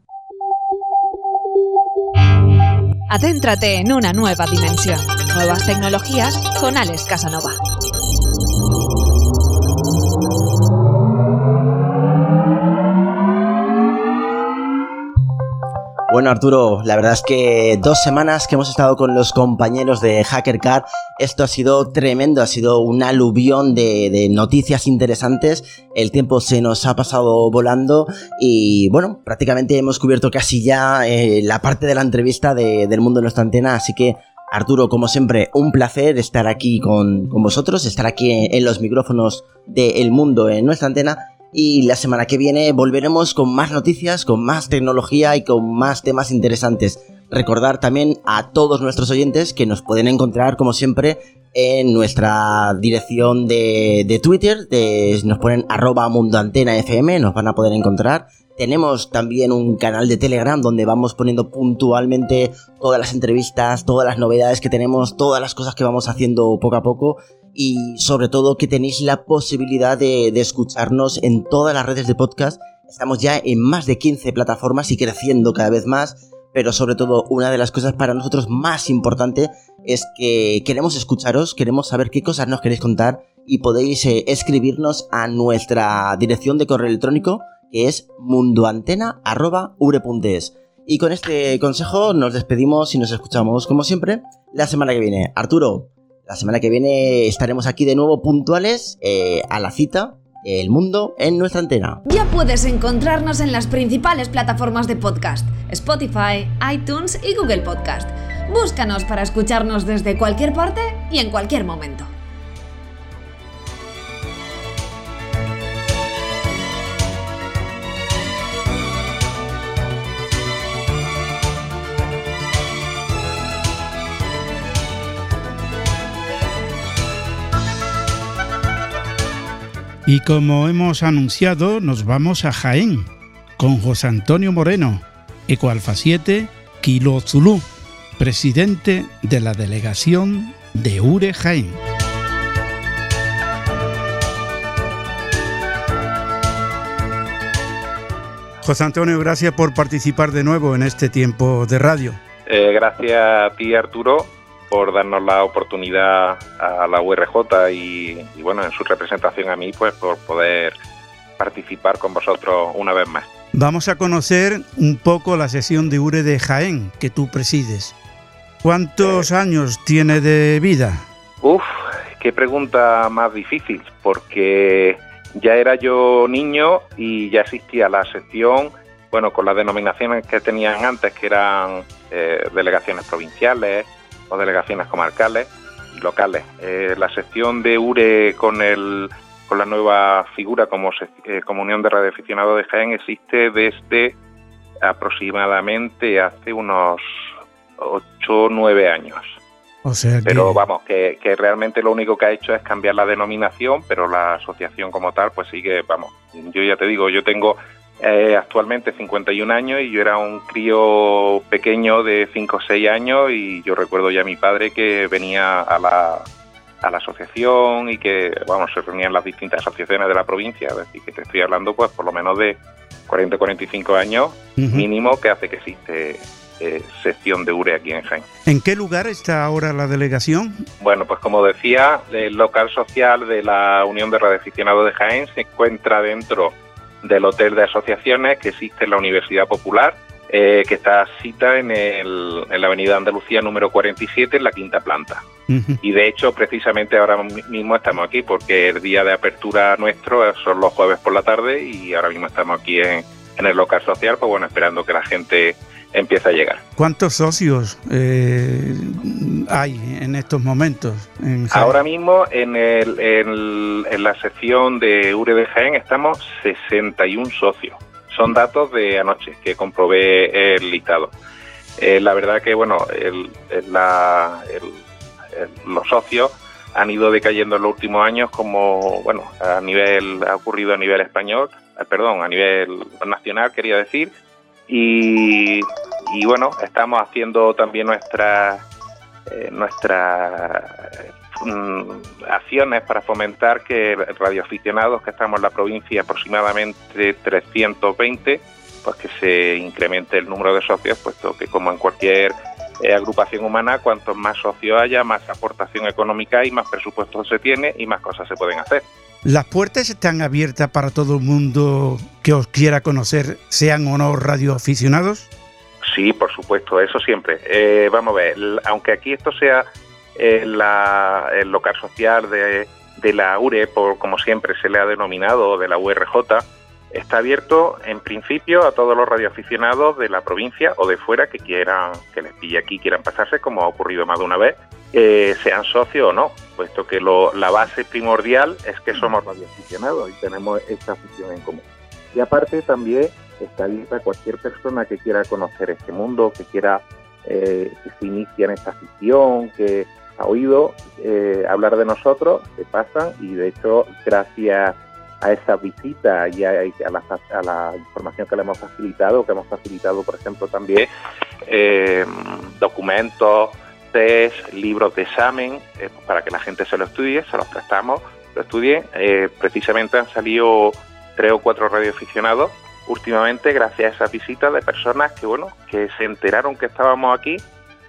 Adéntrate en una nueva dimensión. Nuevas tecnologías con Alex Casanova. Bueno, Arturo, la verdad es que dos semanas que hemos estado con los compañeros de HackerCard, esto ha sido tremendo, ha sido un aluvión de, noticias interesantes, el tiempo se nos ha pasado volando y bueno, prácticamente hemos cubierto casi ya eh, la parte de la entrevista de, del mundo de nuestra antena, así que Arturo, como siempre, un placer estar aquí con, con vosotros, estar aquí en, en los micrófonos de El Mundo en nuestra antena y la semana que viene volveremos con más noticias, con más tecnología y con más temas interesantes. Recordar también a todos nuestros oyentes que nos pueden encontrar, como siempre, en nuestra dirección de, de Twitter, de, nos ponen arroba mundoantenafm, nos van a poder encontrar. Tenemos también un canal de Telegram donde vamos poniendo puntualmente todas las entrevistas, todas las novedades que tenemos, todas las cosas que vamos haciendo poco a poco y sobre todo que tenéis la posibilidad de, escucharnos en todas las redes de podcast. Estamos ya en más de 15 plataformas y creciendo cada vez más, pero sobre todo una de las cosas para nosotros más importante es que queremos escucharos, queremos saber qué cosas nos queréis contar y podéis eh, escribirnos a nuestra dirección de correo electrónico que es mundoantena.ure.es. Y con este consejo nos despedimos y nos escuchamos como siempre la semana que viene. Arturo, la semana que viene estaremos aquí de nuevo puntuales eh, a la cita. El mundo en nuestra antena. Ya puedes encontrarnos en las principales plataformas de podcast: Spotify, iTunes y Google Podcast. Búscanos para escucharnos desde cualquier parte y en cualquier momento. Y como hemos anunciado, nos vamos a Jaén con José Antonio Moreno, Ecoalfa 7, Kilo Zulu, presidente de la delegación de URE Jaén. José Antonio, gracias por participar de nuevo en este tiempo de radio. Eh, gracias a ti, Arturo, por darnos la oportunidad a la URJ y, y, bueno, en su representación a mí, pues por poder participar con vosotros una vez más. Vamos a conocer un poco la sesión de URE de Jaén que tú presides. ¿Cuántos eh, años tiene de vida? Uf, qué pregunta más difícil, porque ya era yo niño y ya existía la sección, bueno, con las denominaciones que tenían antes, que eran eh, delegaciones provinciales o delegaciones comarcales y locales. Eh, la sección de URE con el con la nueva figura como eh, Comunión de Radioaficionados de Jaén existe desde aproximadamente hace unos 8 o 9 años. O sea que... Pero vamos, que, que, realmente lo único que ha hecho es cambiar la denominación, pero la asociación como tal, pues sigue, vamos, yo ya te digo, yo tengo eh, actualmente 51 años y yo era un crío pequeño de 5 o 6 años y yo recuerdo ya a mi padre que venía a la, a la asociación y que, vamos, se reunían las distintas asociaciones de la provincia, es decir, que te estoy hablando pues por lo menos de 40 o 45 años uh -huh. mínimo que hace que existe eh, sección de URE aquí en Jaén. ¿En qué lugar está ahora la delegación? Bueno, pues como decía, el local social de la Unión de Radioaficionados de Jaén se encuentra dentro del hotel de asociaciones que existe en la Universidad Popular, eh, que está cita en, el, en, la avenida Andalucía número 47, en la quinta planta. Uh -huh. Y de hecho, precisamente ahora mismo estamos aquí porque el día de apertura nuestro son los jueves por la tarde y ahora mismo estamos aquí en, en el local social, pues bueno, esperando que la gente empieza a llegar. ¿Cuántos socios eh, hay en estos momentos? En Ahora mismo en, el, en, en, la sección de URE de Jaén estamos 61 socios. Son datos de anoche que comprobé el listado. Eh, la verdad que bueno, el, la, los socios han ido decayendo en los últimos años como bueno a nivel ha ocurrido a nivel español, eh, perdón, a nivel nacional quería decir y, y, bueno, estamos haciendo también nuestras eh, nuestras mm, acciones para fomentar que radioaficionados que estamos en la provincia aproximadamente 320 pues que se incremente el número de socios puesto que como en cualquier eh, agrupación humana cuantos más socios haya más aportación económica y más presupuesto se tiene y más cosas se pueden hacer ¿Las puertas están abiertas para todo el mundo que os quiera conocer, sean o no radioaficionados? Sí, por supuesto, eso siempre. Eh, vamos a ver, aunque aquí esto sea eh, la, el local social de, la URE, por como siempre se le ha denominado, de la URJ, está abierto en principio a todos los radioaficionados de la provincia o de fuera que quieran, que les pille aquí, quieran pasarse, como ha ocurrido más de una vez, eh, sean socios o no, puesto que lo, la base primordial es que somos radioaficionados y tenemos esta afición en común. Y aparte también está abierta cualquier persona que quiera conocer este mundo, que quiera eh, que se inicie en esta afición, que ha oído eh, hablar de nosotros, se pasan y de hecho gracias a esa visita y a, la, a, la, información que le hemos facilitado, que hemos facilitado, por ejemplo, también eh, documentos, test, libros de examen, eh, para que la gente se lo estudie, se los prestamos, lo estudien. Eh, precisamente han salido tres o cuatro radioaficionados últimamente gracias a esa visita de personas que, bueno, que se enteraron que estábamos aquí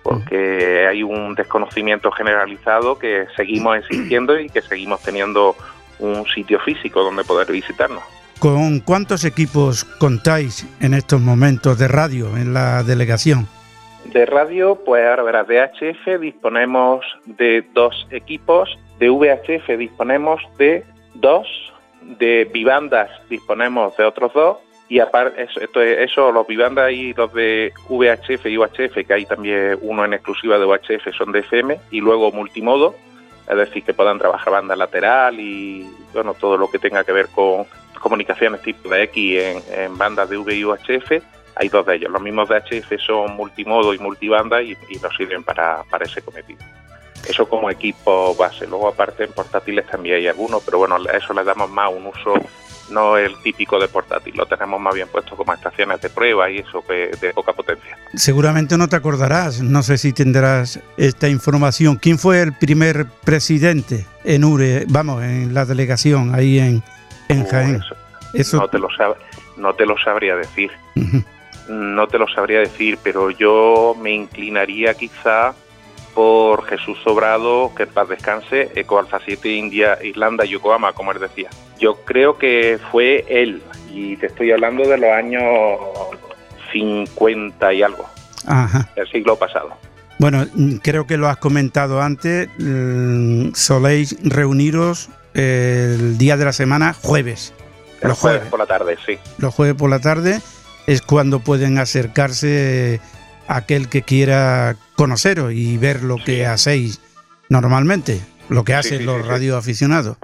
porque hay un desconocimiento generalizado que seguimos existiendo y que seguimos teniendo un sitio físico donde poder visitarnos. ¿Con cuántos equipos contáis en estos momentos de radio en la delegación? De radio, pues ahora verás, de HF disponemos de dos equipos, de VHF disponemos de dos, de vivandas disponemos de otros dos, y aparte, eso, eso, los vivandas y los de VHF y UHF, que hay también uno en exclusiva de UHF, son de FM, y luego multimodo, es decir, que puedan trabajar banda lateral y bueno, todo lo que tenga que ver con comunicaciones tipo de X en, en bandas de V y UHF, hay dos de ellos. Los mismos de HF son multimodo y multibanda y, y nos sirven para, para ese cometido. Eso como equipo base. Luego aparte en portátiles también hay algunos, pero bueno, a eso le damos más un uso no el típico de portátil, lo tenemos más bien puesto como estaciones de prueba y eso que de poca potencia. Seguramente no te acordarás, no sé si tendrás esta información. ¿Quién fue el primer presidente en URE, vamos, en la delegación ahí en, en Uh, Jaén? eso- Eso- No, te lo sab- no te lo sabría decir. No te lo sabría decir, pero yo me inclinaría quizá por Jesús Sobrado, que paz descanse, Eco Alfa 7 India, Irlanda, Yokohama, como él decía. Yo creo que fue él, y te estoy hablando de los años 50 y algo, Ajá. del siglo pasado. Bueno, mm, creo que lo has comentado antes. mm, Soléis reuniros el día de la semana, jueves. El Los jueves jueves. por la tarde, sí. Los jueves por la tarde es cuando pueden acercarse aquel que quiera conoceros y ver lo que hacéis normalmente, lo que hacen sí, los sí, sí. radioaficionados.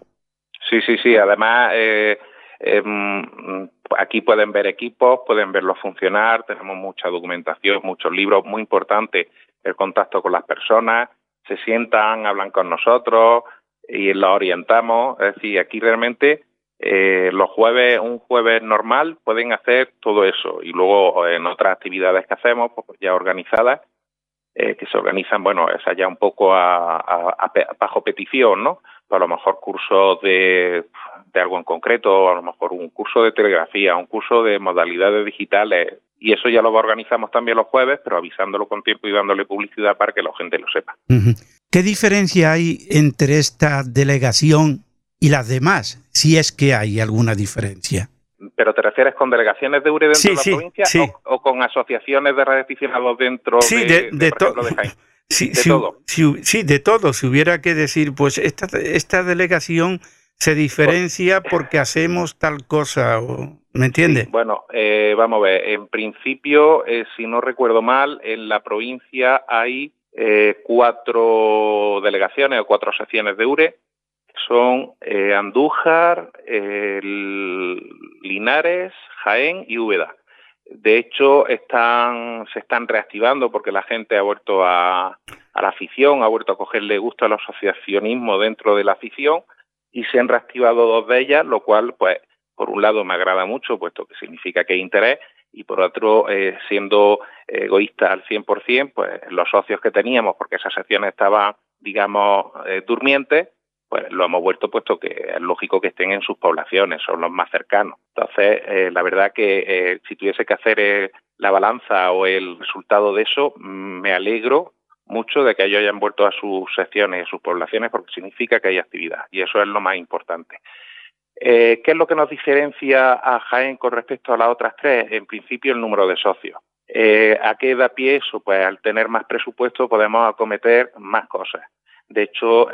Sí, sí, sí. Además, eh, em, aquí pueden ver equipos, pueden verlos funcionar. Tenemos mucha documentación, muchos libros. Muy importante el contacto con las personas. Se sientan, hablan con nosotros y los orientamos. Es decir, aquí realmente eh, los jueves, un jueves normal, pueden hacer todo eso. Y luego en otras actividades que hacemos, pues ya organizadas, eh, que se organizan, bueno, esa ya un poco a, bajo petición, ¿no? Pues a lo mejor cursos de, de algo en concreto, a lo mejor un curso de telegrafía, un curso de modalidades digitales, y eso ya lo organizamos también los jueves, pero avisándolo con tiempo y dándole publicidad para que la gente lo sepa. ¿Qué diferencia hay entre esta delegación y las demás? Si es que hay alguna diferencia. ¿Pero te refieres con delegaciones de URE dentro Sí, de la sí, provincia sí. o, o con asociaciones de radioaficionados dentro de, de- de por to- ejemplo, de Jaén? [laughs] Sí, De si- todo. si- sí, de todo. Si hubiera que decir, pues esta, esta delegación se diferencia porque hacemos [laughs] tal cosa, o, ¿me entiendes? Bueno, eh, vamos a ver. En principio, eh, si no recuerdo mal, en la provincia hay eh, cuatro delegaciones o cuatro secciones de URE. Son eh, Andújar, el Linares, Jaén y Úbeda. De hecho, están, se están reactivando porque la gente ha vuelto a, a la afición, ha vuelto a cogerle gusto al asociacionismo dentro de la afición y se han reactivado dos de ellas, lo cual, pues, por un lado me agrada mucho, puesto que significa que hay interés, y por otro, eh, siendo egoísta al 100%, pues los socios que teníamos, porque esas secciones estaban, digamos, eh, durmientes, pues lo hemos vuelto puesto que es lógico que estén en sus poblaciones, son los más cercanos. Entonces, eh, la verdad que eh, si tuviese que hacer eh, la balanza o el resultado de eso, mm, me alegro mucho de que ellos hayan vuelto a sus secciones y a sus poblaciones porque significa que hay actividad y eso es lo más importante. ¿Qué es lo que nos diferencia a Jaén con respecto a las otras tres? En principio, el número de socios. ¿A qué da pie eso? Pues al tener más presupuesto podemos acometer más cosas. De hecho,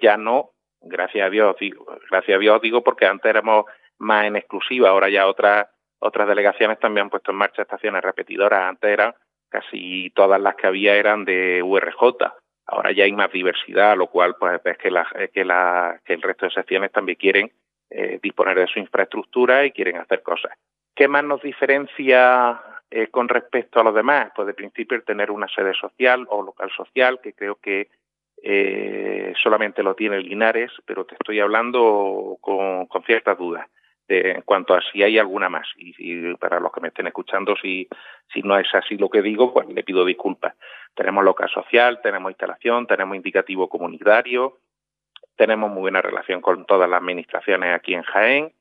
ya no, gracias a Dios, digo, gracias a Dios digo porque antes éramos más en exclusiva, ahora ya otras otras delegaciones también han puesto en marcha estaciones repetidoras. Antes eran casi todas las que había eran de URJ. Ahora ya hay más diversidad, lo cual pues ves que, que, que el resto de secciones también quieren eh, disponer de su infraestructura y quieren hacer cosas. ¿Qué más nos diferencia eh, con respecto a los demás? Pues de principio el tener una sede social o local social, que creo que eh, solamente lo tiene Linares, pero te estoy hablando con, con ciertas dudas de, en cuanto a si hay alguna más. Y, para los que me estén escuchando, si, si no es así lo que digo, pues le pido disculpas. Tenemos local social, tenemos instalación, tenemos indicativo comunitario, tenemos muy buena relación con todas las administraciones aquí en Jaén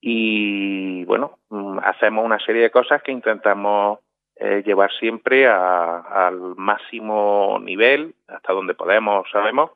y bueno, mm, hacemos una serie de cosas que intentamos eh, llevar siempre a, al máximo nivel, hasta donde podemos, sabemos,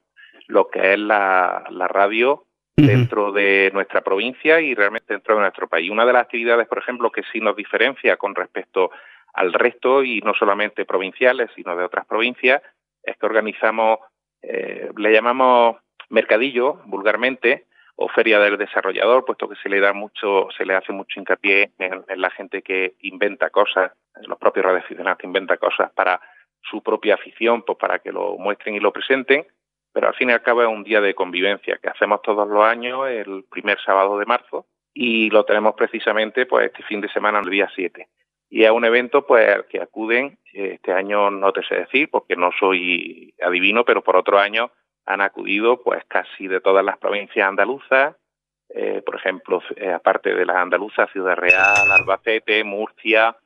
lo que es la, la radio dentro de nuestra provincia y realmente dentro de nuestro país. Una de las actividades, por ejemplo, que sí nos diferencia con respecto al resto, y no solamente provinciales, sino de otras provincias, es que organizamos, eh, le llamamos mercadillo, vulgarmente, o feria del desarrollador, puesto que se le da mucho, se le hace mucho hincapié en, la gente que inventa cosas, los propios radioaficionados que inventan cosas para su propia afición, pues para que lo muestren y lo presenten, pero al fin y al cabo es un día de convivencia que hacemos todos los años, el primer sábado de marzo, y lo tenemos precisamente pues este fin de semana, el día 7. y es un evento pues al que acuden, eh, este año no te sé decir porque no soy adivino, pero por otro año han acudido pues casi de todas las provincias andaluzas, eh, por ejemplo, eh, aparte de las andaluzas, Ciudad Real, Albacete, Murcia,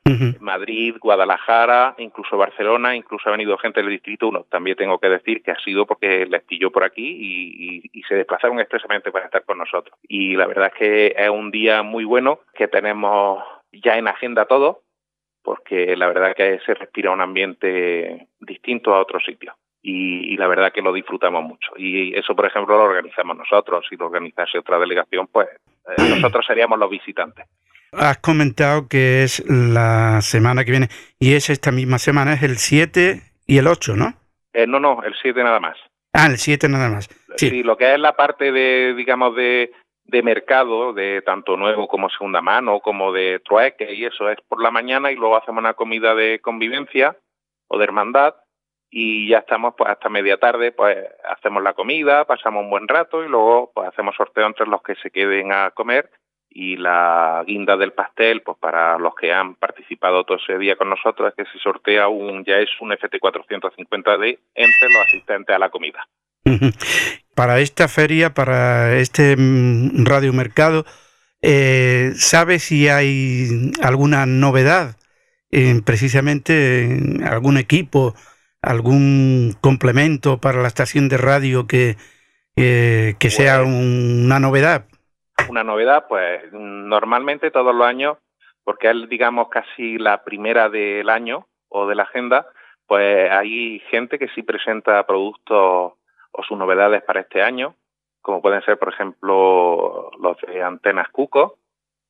Madrid, Guadalajara, incluso Barcelona, incluso ha venido gente del Distrito 1. También tengo que decir que ha sido porque les pilló por aquí y, y, y, se desplazaron expresamente para estar con nosotros. Y la verdad es que es un día muy bueno que tenemos ya en agenda todo, porque la verdad que se respira un ambiente distinto a otros sitios y, y, la verdad que lo disfrutamos mucho. Y eso, por ejemplo, lo organizamos nosotros. Si lo organizase otra delegación, pues eh, [clears throat] nosotros seríamos los visitantes. Has comentado que es la semana que viene y es esta misma semana, es el 7 y el 8, ¿no? Eh, no, no, el 7 nada más. Ah, el 7 nada más. Sí. sí, lo que es la parte de, digamos, de, de mercado, de tanto nuevo como segunda mano, como de trueque y eso es por la mañana y luego hacemos una comida de convivencia o de hermandad y ya estamos pues hasta media tarde pues hacemos la comida, pasamos un buen rato y luego pues hacemos sorteo entre los que se queden a comer y la guinda del pastel pues para los que han participado todo ese día con nosotros que se sortea un ya es un FT450D entre los asistentes a la comida. [laughs] Para esta feria, para este radiomercado, eh, ¿sabe si hay alguna novedad? Eh, precisamente en algún equipo algún complemento para la estación de radio que, eh, que sea un, una novedad? Una novedad, pues normalmente todos los años, porque es digamos casi la primera del año o de la agenda, pues hay gente que sí presenta productos o sus novedades para este año, como pueden ser, por ejemplo, los de antenas Cuco,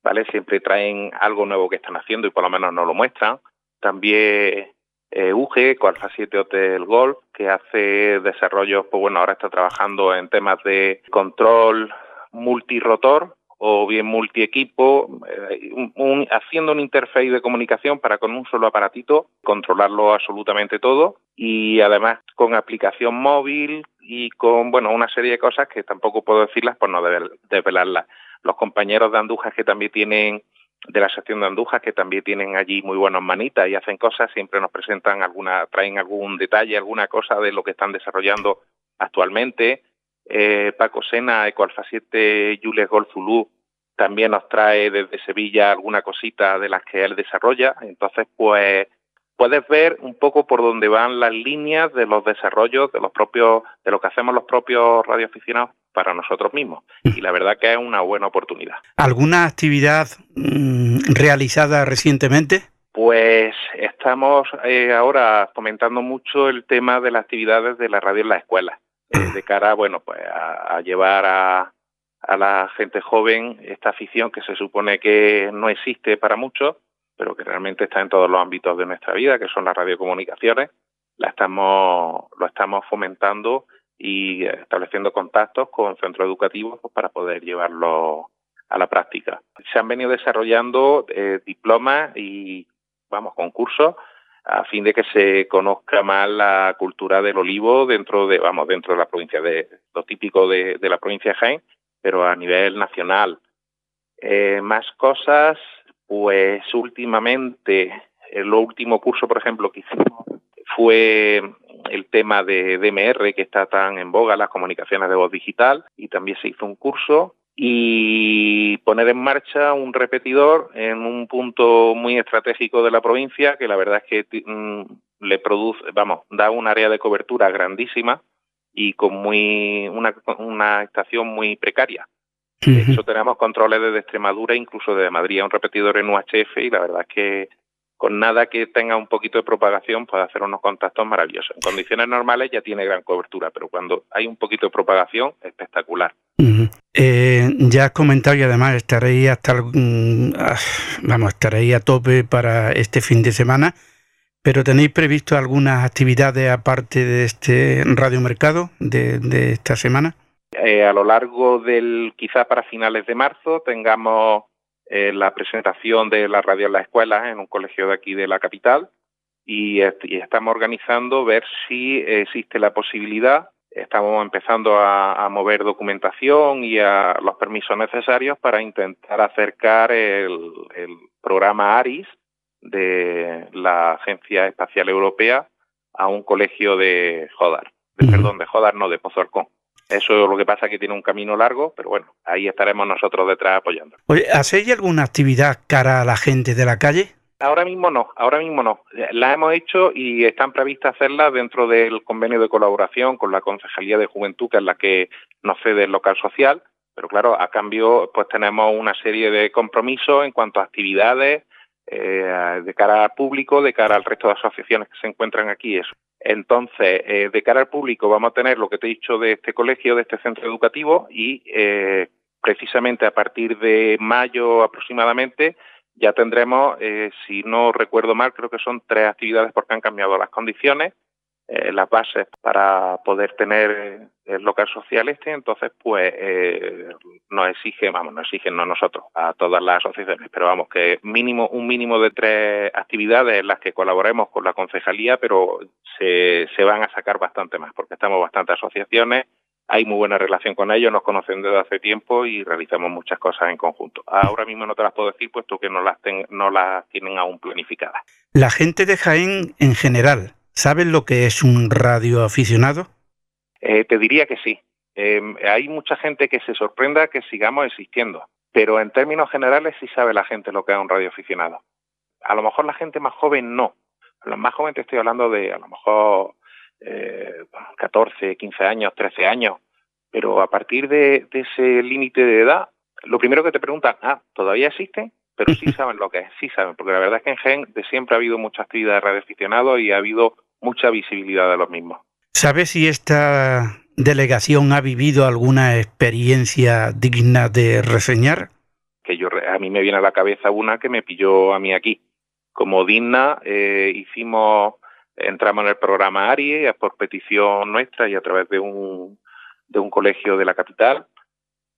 ¿vale? Siempre traen algo nuevo que están haciendo y por lo menos nos lo muestran. También eh, UG, Alfa 7 Hotel Golf, que hace desarrollos, pues bueno, ahora está trabajando en temas de control multirotor o bien multiequipo, eh, haciendo un interface de comunicación para con un solo aparatito controlarlo absolutamente todo y además con aplicación móvil y con, bueno, una serie de cosas que tampoco puedo decirlas por no desvelarlas. Los compañeros de Andújar que también tienen de la sección de Andújar que también tienen allí muy buenas manitas y hacen cosas, siempre nos presentan alguna, traen algún detalle, alguna cosa de lo que están desarrollando actualmente. Eh, Paco Sena, Ecoalfa 7, Jules Golfulú, también nos trae desde Sevilla alguna cosita de las que él desarrolla. Entonces, pues puedes ver un poco por dónde van las líneas de los desarrollos de los propios, de lo que hacemos los propios radioaficionados para nosotros mismos. Y la verdad que es una buena oportunidad. ¿Alguna actividad mmm, realizada recientemente? Pues estamos eh, ahora comentando mucho el tema de las actividades de la radio en la escuela, eh, de cara, bueno, pues a, a llevar a, a la gente joven esta afición que se supone que no existe para muchos, pero que realmente está en todos los ámbitos de nuestra vida, que son las radiocomunicaciones. La estamos, lo estamos fomentando y estableciendo contactos con centros educativos pues, para poder llevarlo a la práctica. Se han venido desarrollando eh, diplomas y, vamos, concursos a fin de que se conozca más la cultura del olivo dentro de, vamos, dentro de la provincia de, lo típico de, de la provincia de Jaén, pero a nivel nacional. Eh, más cosas, pues últimamente, el último curso, por ejemplo, que hicimos fue el tema de DMR, que está tan en boga, las comunicaciones de voz digital, y también se hizo un curso y poner en marcha un repetidor en un punto muy estratégico de la provincia que la verdad es que mm, le produce, vamos, da un área de cobertura grandísima y con muy una estación muy precaria. De hecho, tenemos controles desde Extremadura, incluso desde Madrid, un repetidor en UHF y la verdad es que con nada que tenga un poquito de propagación puede hacer unos contactos maravillosos. En condiciones normales ya tiene gran cobertura, pero cuando hay un poquito de propagación, espectacular. Uh -huh. eh, ya has comentado y además estaréis hasta mm, vamos, estaréis a tope para este fin de semana, pero ¿tenéis previsto algunas actividades aparte de este radiomercado de, de esta semana? Eh, a lo largo del, quizá para finales de marzo, tengamos eh, la presentación de la radio en la escuela en un colegio de aquí de la capital y, y, estamos organizando ver si existe la posibilidad, estamos empezando a, a, mover documentación y a los permisos necesarios para intentar acercar el, el programa ARIS de la Agencia Espacial Europea a un colegio de Jodar, de, perdón, de Jodar, no, de Pozo Alcón. Eso es lo que pasa que tiene un camino largo, pero bueno, ahí estaremos nosotros detrás apoyando. Oye, ¿hacéis alguna actividad cara a la gente de la calle? Ahora mismo no, ahora mismo no. La hemos hecho y están previstas hacerlas dentro del convenio de colaboración con la Concejalía de Juventud, que es la que nos cede el local social. Pero claro, a cambio, pues tenemos una serie de compromisos en cuanto a actividades eh, de cara al público, de cara al resto de asociaciones que se encuentran aquí. Eso. Entonces, eh, de cara al público vamos a tener lo que te he dicho de este colegio, de este centro educativo y eh, precisamente a partir de mayo aproximadamente ya tendremos, eh, si no recuerdo mal, creo que son tres actividades porque han cambiado las condiciones, eh, las bases para poder tener el local social este, entonces pues eh, nos exige, vamos, nos exigen no nosotros, a todas las asociaciones, pero vamos, que mínimo un mínimo de tres actividades en las que colaboremos con la concejalía, pero se, se van a sacar bastante más, porque estamos bastantes asociaciones, hay muy buena relación con ellos, nos conocen desde hace tiempo y realizamos muchas cosas en conjunto. Ahora mismo no te las puedo decir puesto que no las, ten, no las tienen aún planificadas. La gente de Jaén en general, ¿saben lo que es un radioaficionado? Eh, te diría que sí. Eh, hay mucha gente que se sorprenda que sigamos existiendo, pero en términos generales sí sabe la gente lo que es un radioaficionado. A lo mejor la gente más joven no. Los más jóvenes te estoy hablando de a lo mejor eh, 14, 15 años, 13 años, pero a partir de, ese límite de edad, lo primero que te preguntan, ah, ¿todavía existen? Pero sí [laughs] saben lo que es, sí saben, porque la verdad es que en GEN de siempre ha habido mucha actividad de radioaficionados y ha habido mucha visibilidad de los mismos. ¿Sabes si esta delegación ha vivido alguna experiencia digna de reseñar? Que yo a mí me viene a la cabeza una que me pilló a mí aquí. Como digna, eh, hicimos entramos en el programa ARIE por petición nuestra y a través de un, de un colegio de la capital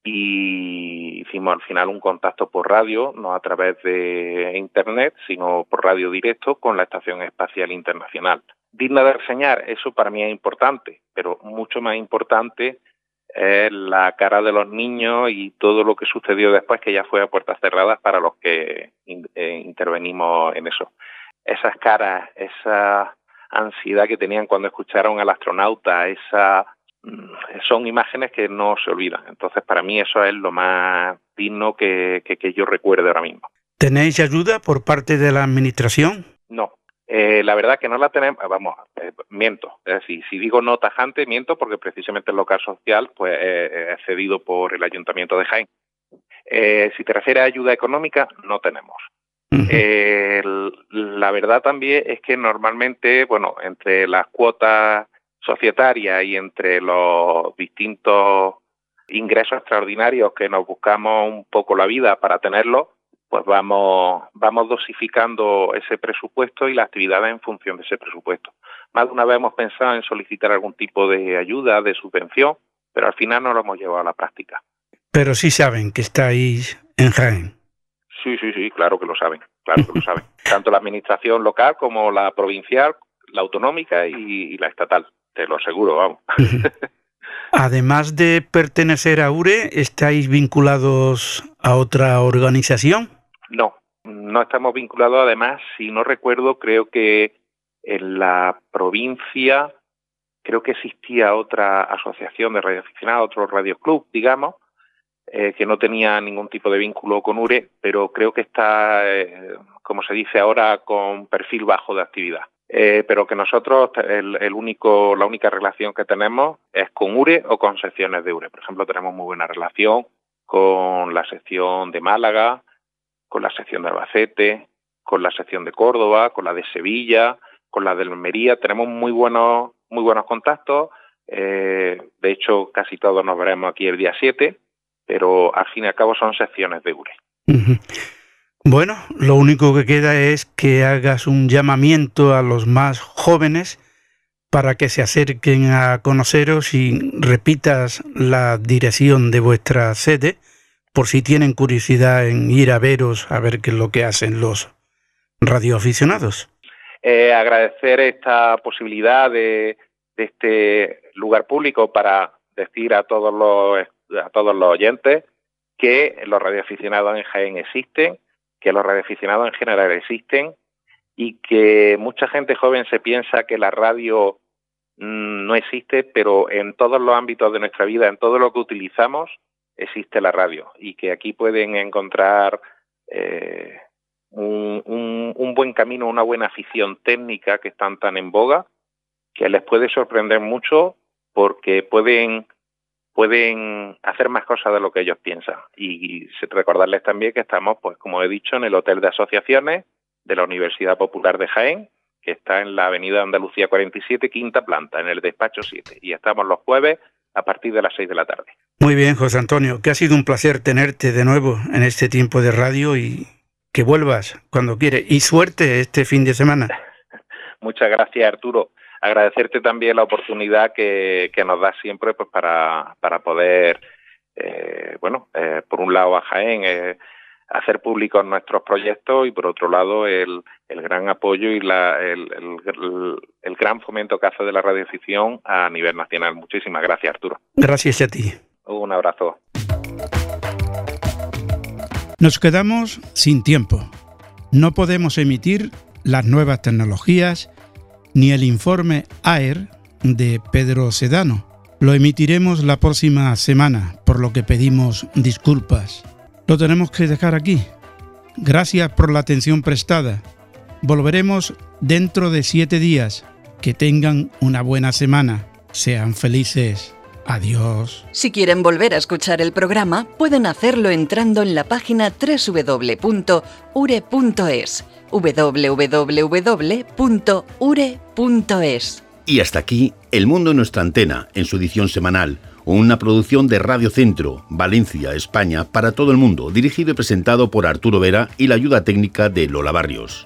y hicimos al final un contacto por radio, no a través de internet, sino por radio directo con la Estación Espacial Internacional. Digna de reseñar, eso para mí es importante, pero mucho más importante es la cara de los niños y todo lo que sucedió después, que ya fue a puertas cerradas para los que eh, intervenimos en eso. Esas caras, esa ansiedad que tenían cuando escucharon al astronauta, esa son imágenes que no se olvidan. Entonces, para mí eso es lo más digno que, que, que yo recuerde ahora mismo. ¿Tenéis ayuda por parte de la administración? No. Eh, la verdad que no la tenemos, vamos, eh, miento. Es decir, si digo no tajante, miento porque precisamente el local social pues eh, es cedido por el Ayuntamiento de Jaén. si te refieres a ayuda económica, no tenemos. Uh -huh. la verdad también es que normalmente, bueno, entre las cuotas societaria y entre los distintos ingresos extraordinarios que nos buscamos un poco la vida para tenerlos, pues vamos, vamos dosificando ese presupuesto y la actividad en función de ese presupuesto. Más de una vez hemos pensado en solicitar algún tipo de ayuda, de subvención, pero al final no lo hemos llevado a la práctica. Pero sí saben que estáis en Jaén. Sí, sí, sí, claro que lo saben, claro que lo saben. [laughs] Tanto la administración local como la provincial, la autonómica y, y la estatal te lo aseguro, vamos. [laughs] Además de pertenecer a URE, ¿estáis vinculados a otra organización? No, no estamos vinculados. Además, si no recuerdo, creo que en la provincia, creo que existía otra asociación de radioaficionados, otro radioclub, digamos, eh, que no tenía ningún tipo de vínculo con URE, pero creo que está, eh, como se dice ahora, con perfil bajo de actividad. Eh, pero que nosotros el, el, único, la única relación que tenemos es con URE o con secciones de URE. Por ejemplo, tenemos muy buena relación con la sección de Málaga, con la sección de Albacete, con la sección de Córdoba, con la de Sevilla, con la de Almería. Tenemos muy buenos, muy buenos contactos. Eh, de hecho, casi todos nos veremos aquí el día 7, pero al fin y al cabo son secciones de URE. Uh. Bueno, lo único que queda es que hagas un llamamiento a los más jóvenes para que se acerquen a conoceros y repitas la dirección de vuestra sede por si tienen curiosidad en ir a veros a ver qué es lo que hacen los radioaficionados. Eh, agradecer esta posibilidad de, de, este lugar público para decir a todos los a todos los oyentes que los radioaficionados en Jaén existen que los radioaficionados en general existen, y que mucha gente joven se piensa que la radio mm, no existe, pero en todos los ámbitos de nuestra vida, en todo lo que utilizamos, existe la radio y que aquí pueden encontrar eh, un, buen camino, una buena afición técnica que están tan en boga, que les puede sorprender mucho porque pueden pueden hacer más cosas de lo que ellos piensan. Y, recordarles también que estamos, pues como he dicho, en el Hotel de Asociaciones de la Universidad Popular de Jaén, que está en la Avenida Andalucía 47, quinta planta, en el despacho 7. Y estamos los jueves a partir de las 6 de la tarde. Muy bien, José Antonio, que ha sido un placer tenerte de nuevo en este tiempo de radio y que vuelvas cuando quieres. Y suerte este fin de semana. [laughs] Muchas gracias, Arturo agradecerte también la oportunidad que, que nos das siempre pues para, para poder, eh, bueno, eh, por un lado a Jaén, eh, hacer públicos nuestros proyectos y por otro lado el, el gran apoyo y la, el, el, el, gran fomento que hace de la radioficción a nivel nacional. Muchísimas gracias, Arturo. Gracias a ti. Un abrazo. Nos quedamos sin tiempo. No podemos emitir las nuevas tecnologías ni el informe AER de Pedro Sedano. Lo emitiremos la próxima semana, por lo que pedimos disculpas. Lo tenemos que dejar aquí. Gracias por la atención prestada. Volveremos dentro de siete días. Que tengan una buena semana. Sean felices. Adiós. Si quieren volver a escuchar el programa, pueden hacerlo entrando en la página www.ure.es www.ure.es. Y hasta aquí El Mundo en nuestra antena, en su edición semanal, una producción de Radio Centro, Valencia, España, para todo el mundo, dirigido y presentado por Arturo Vera y la ayuda técnica de Lola Barrios.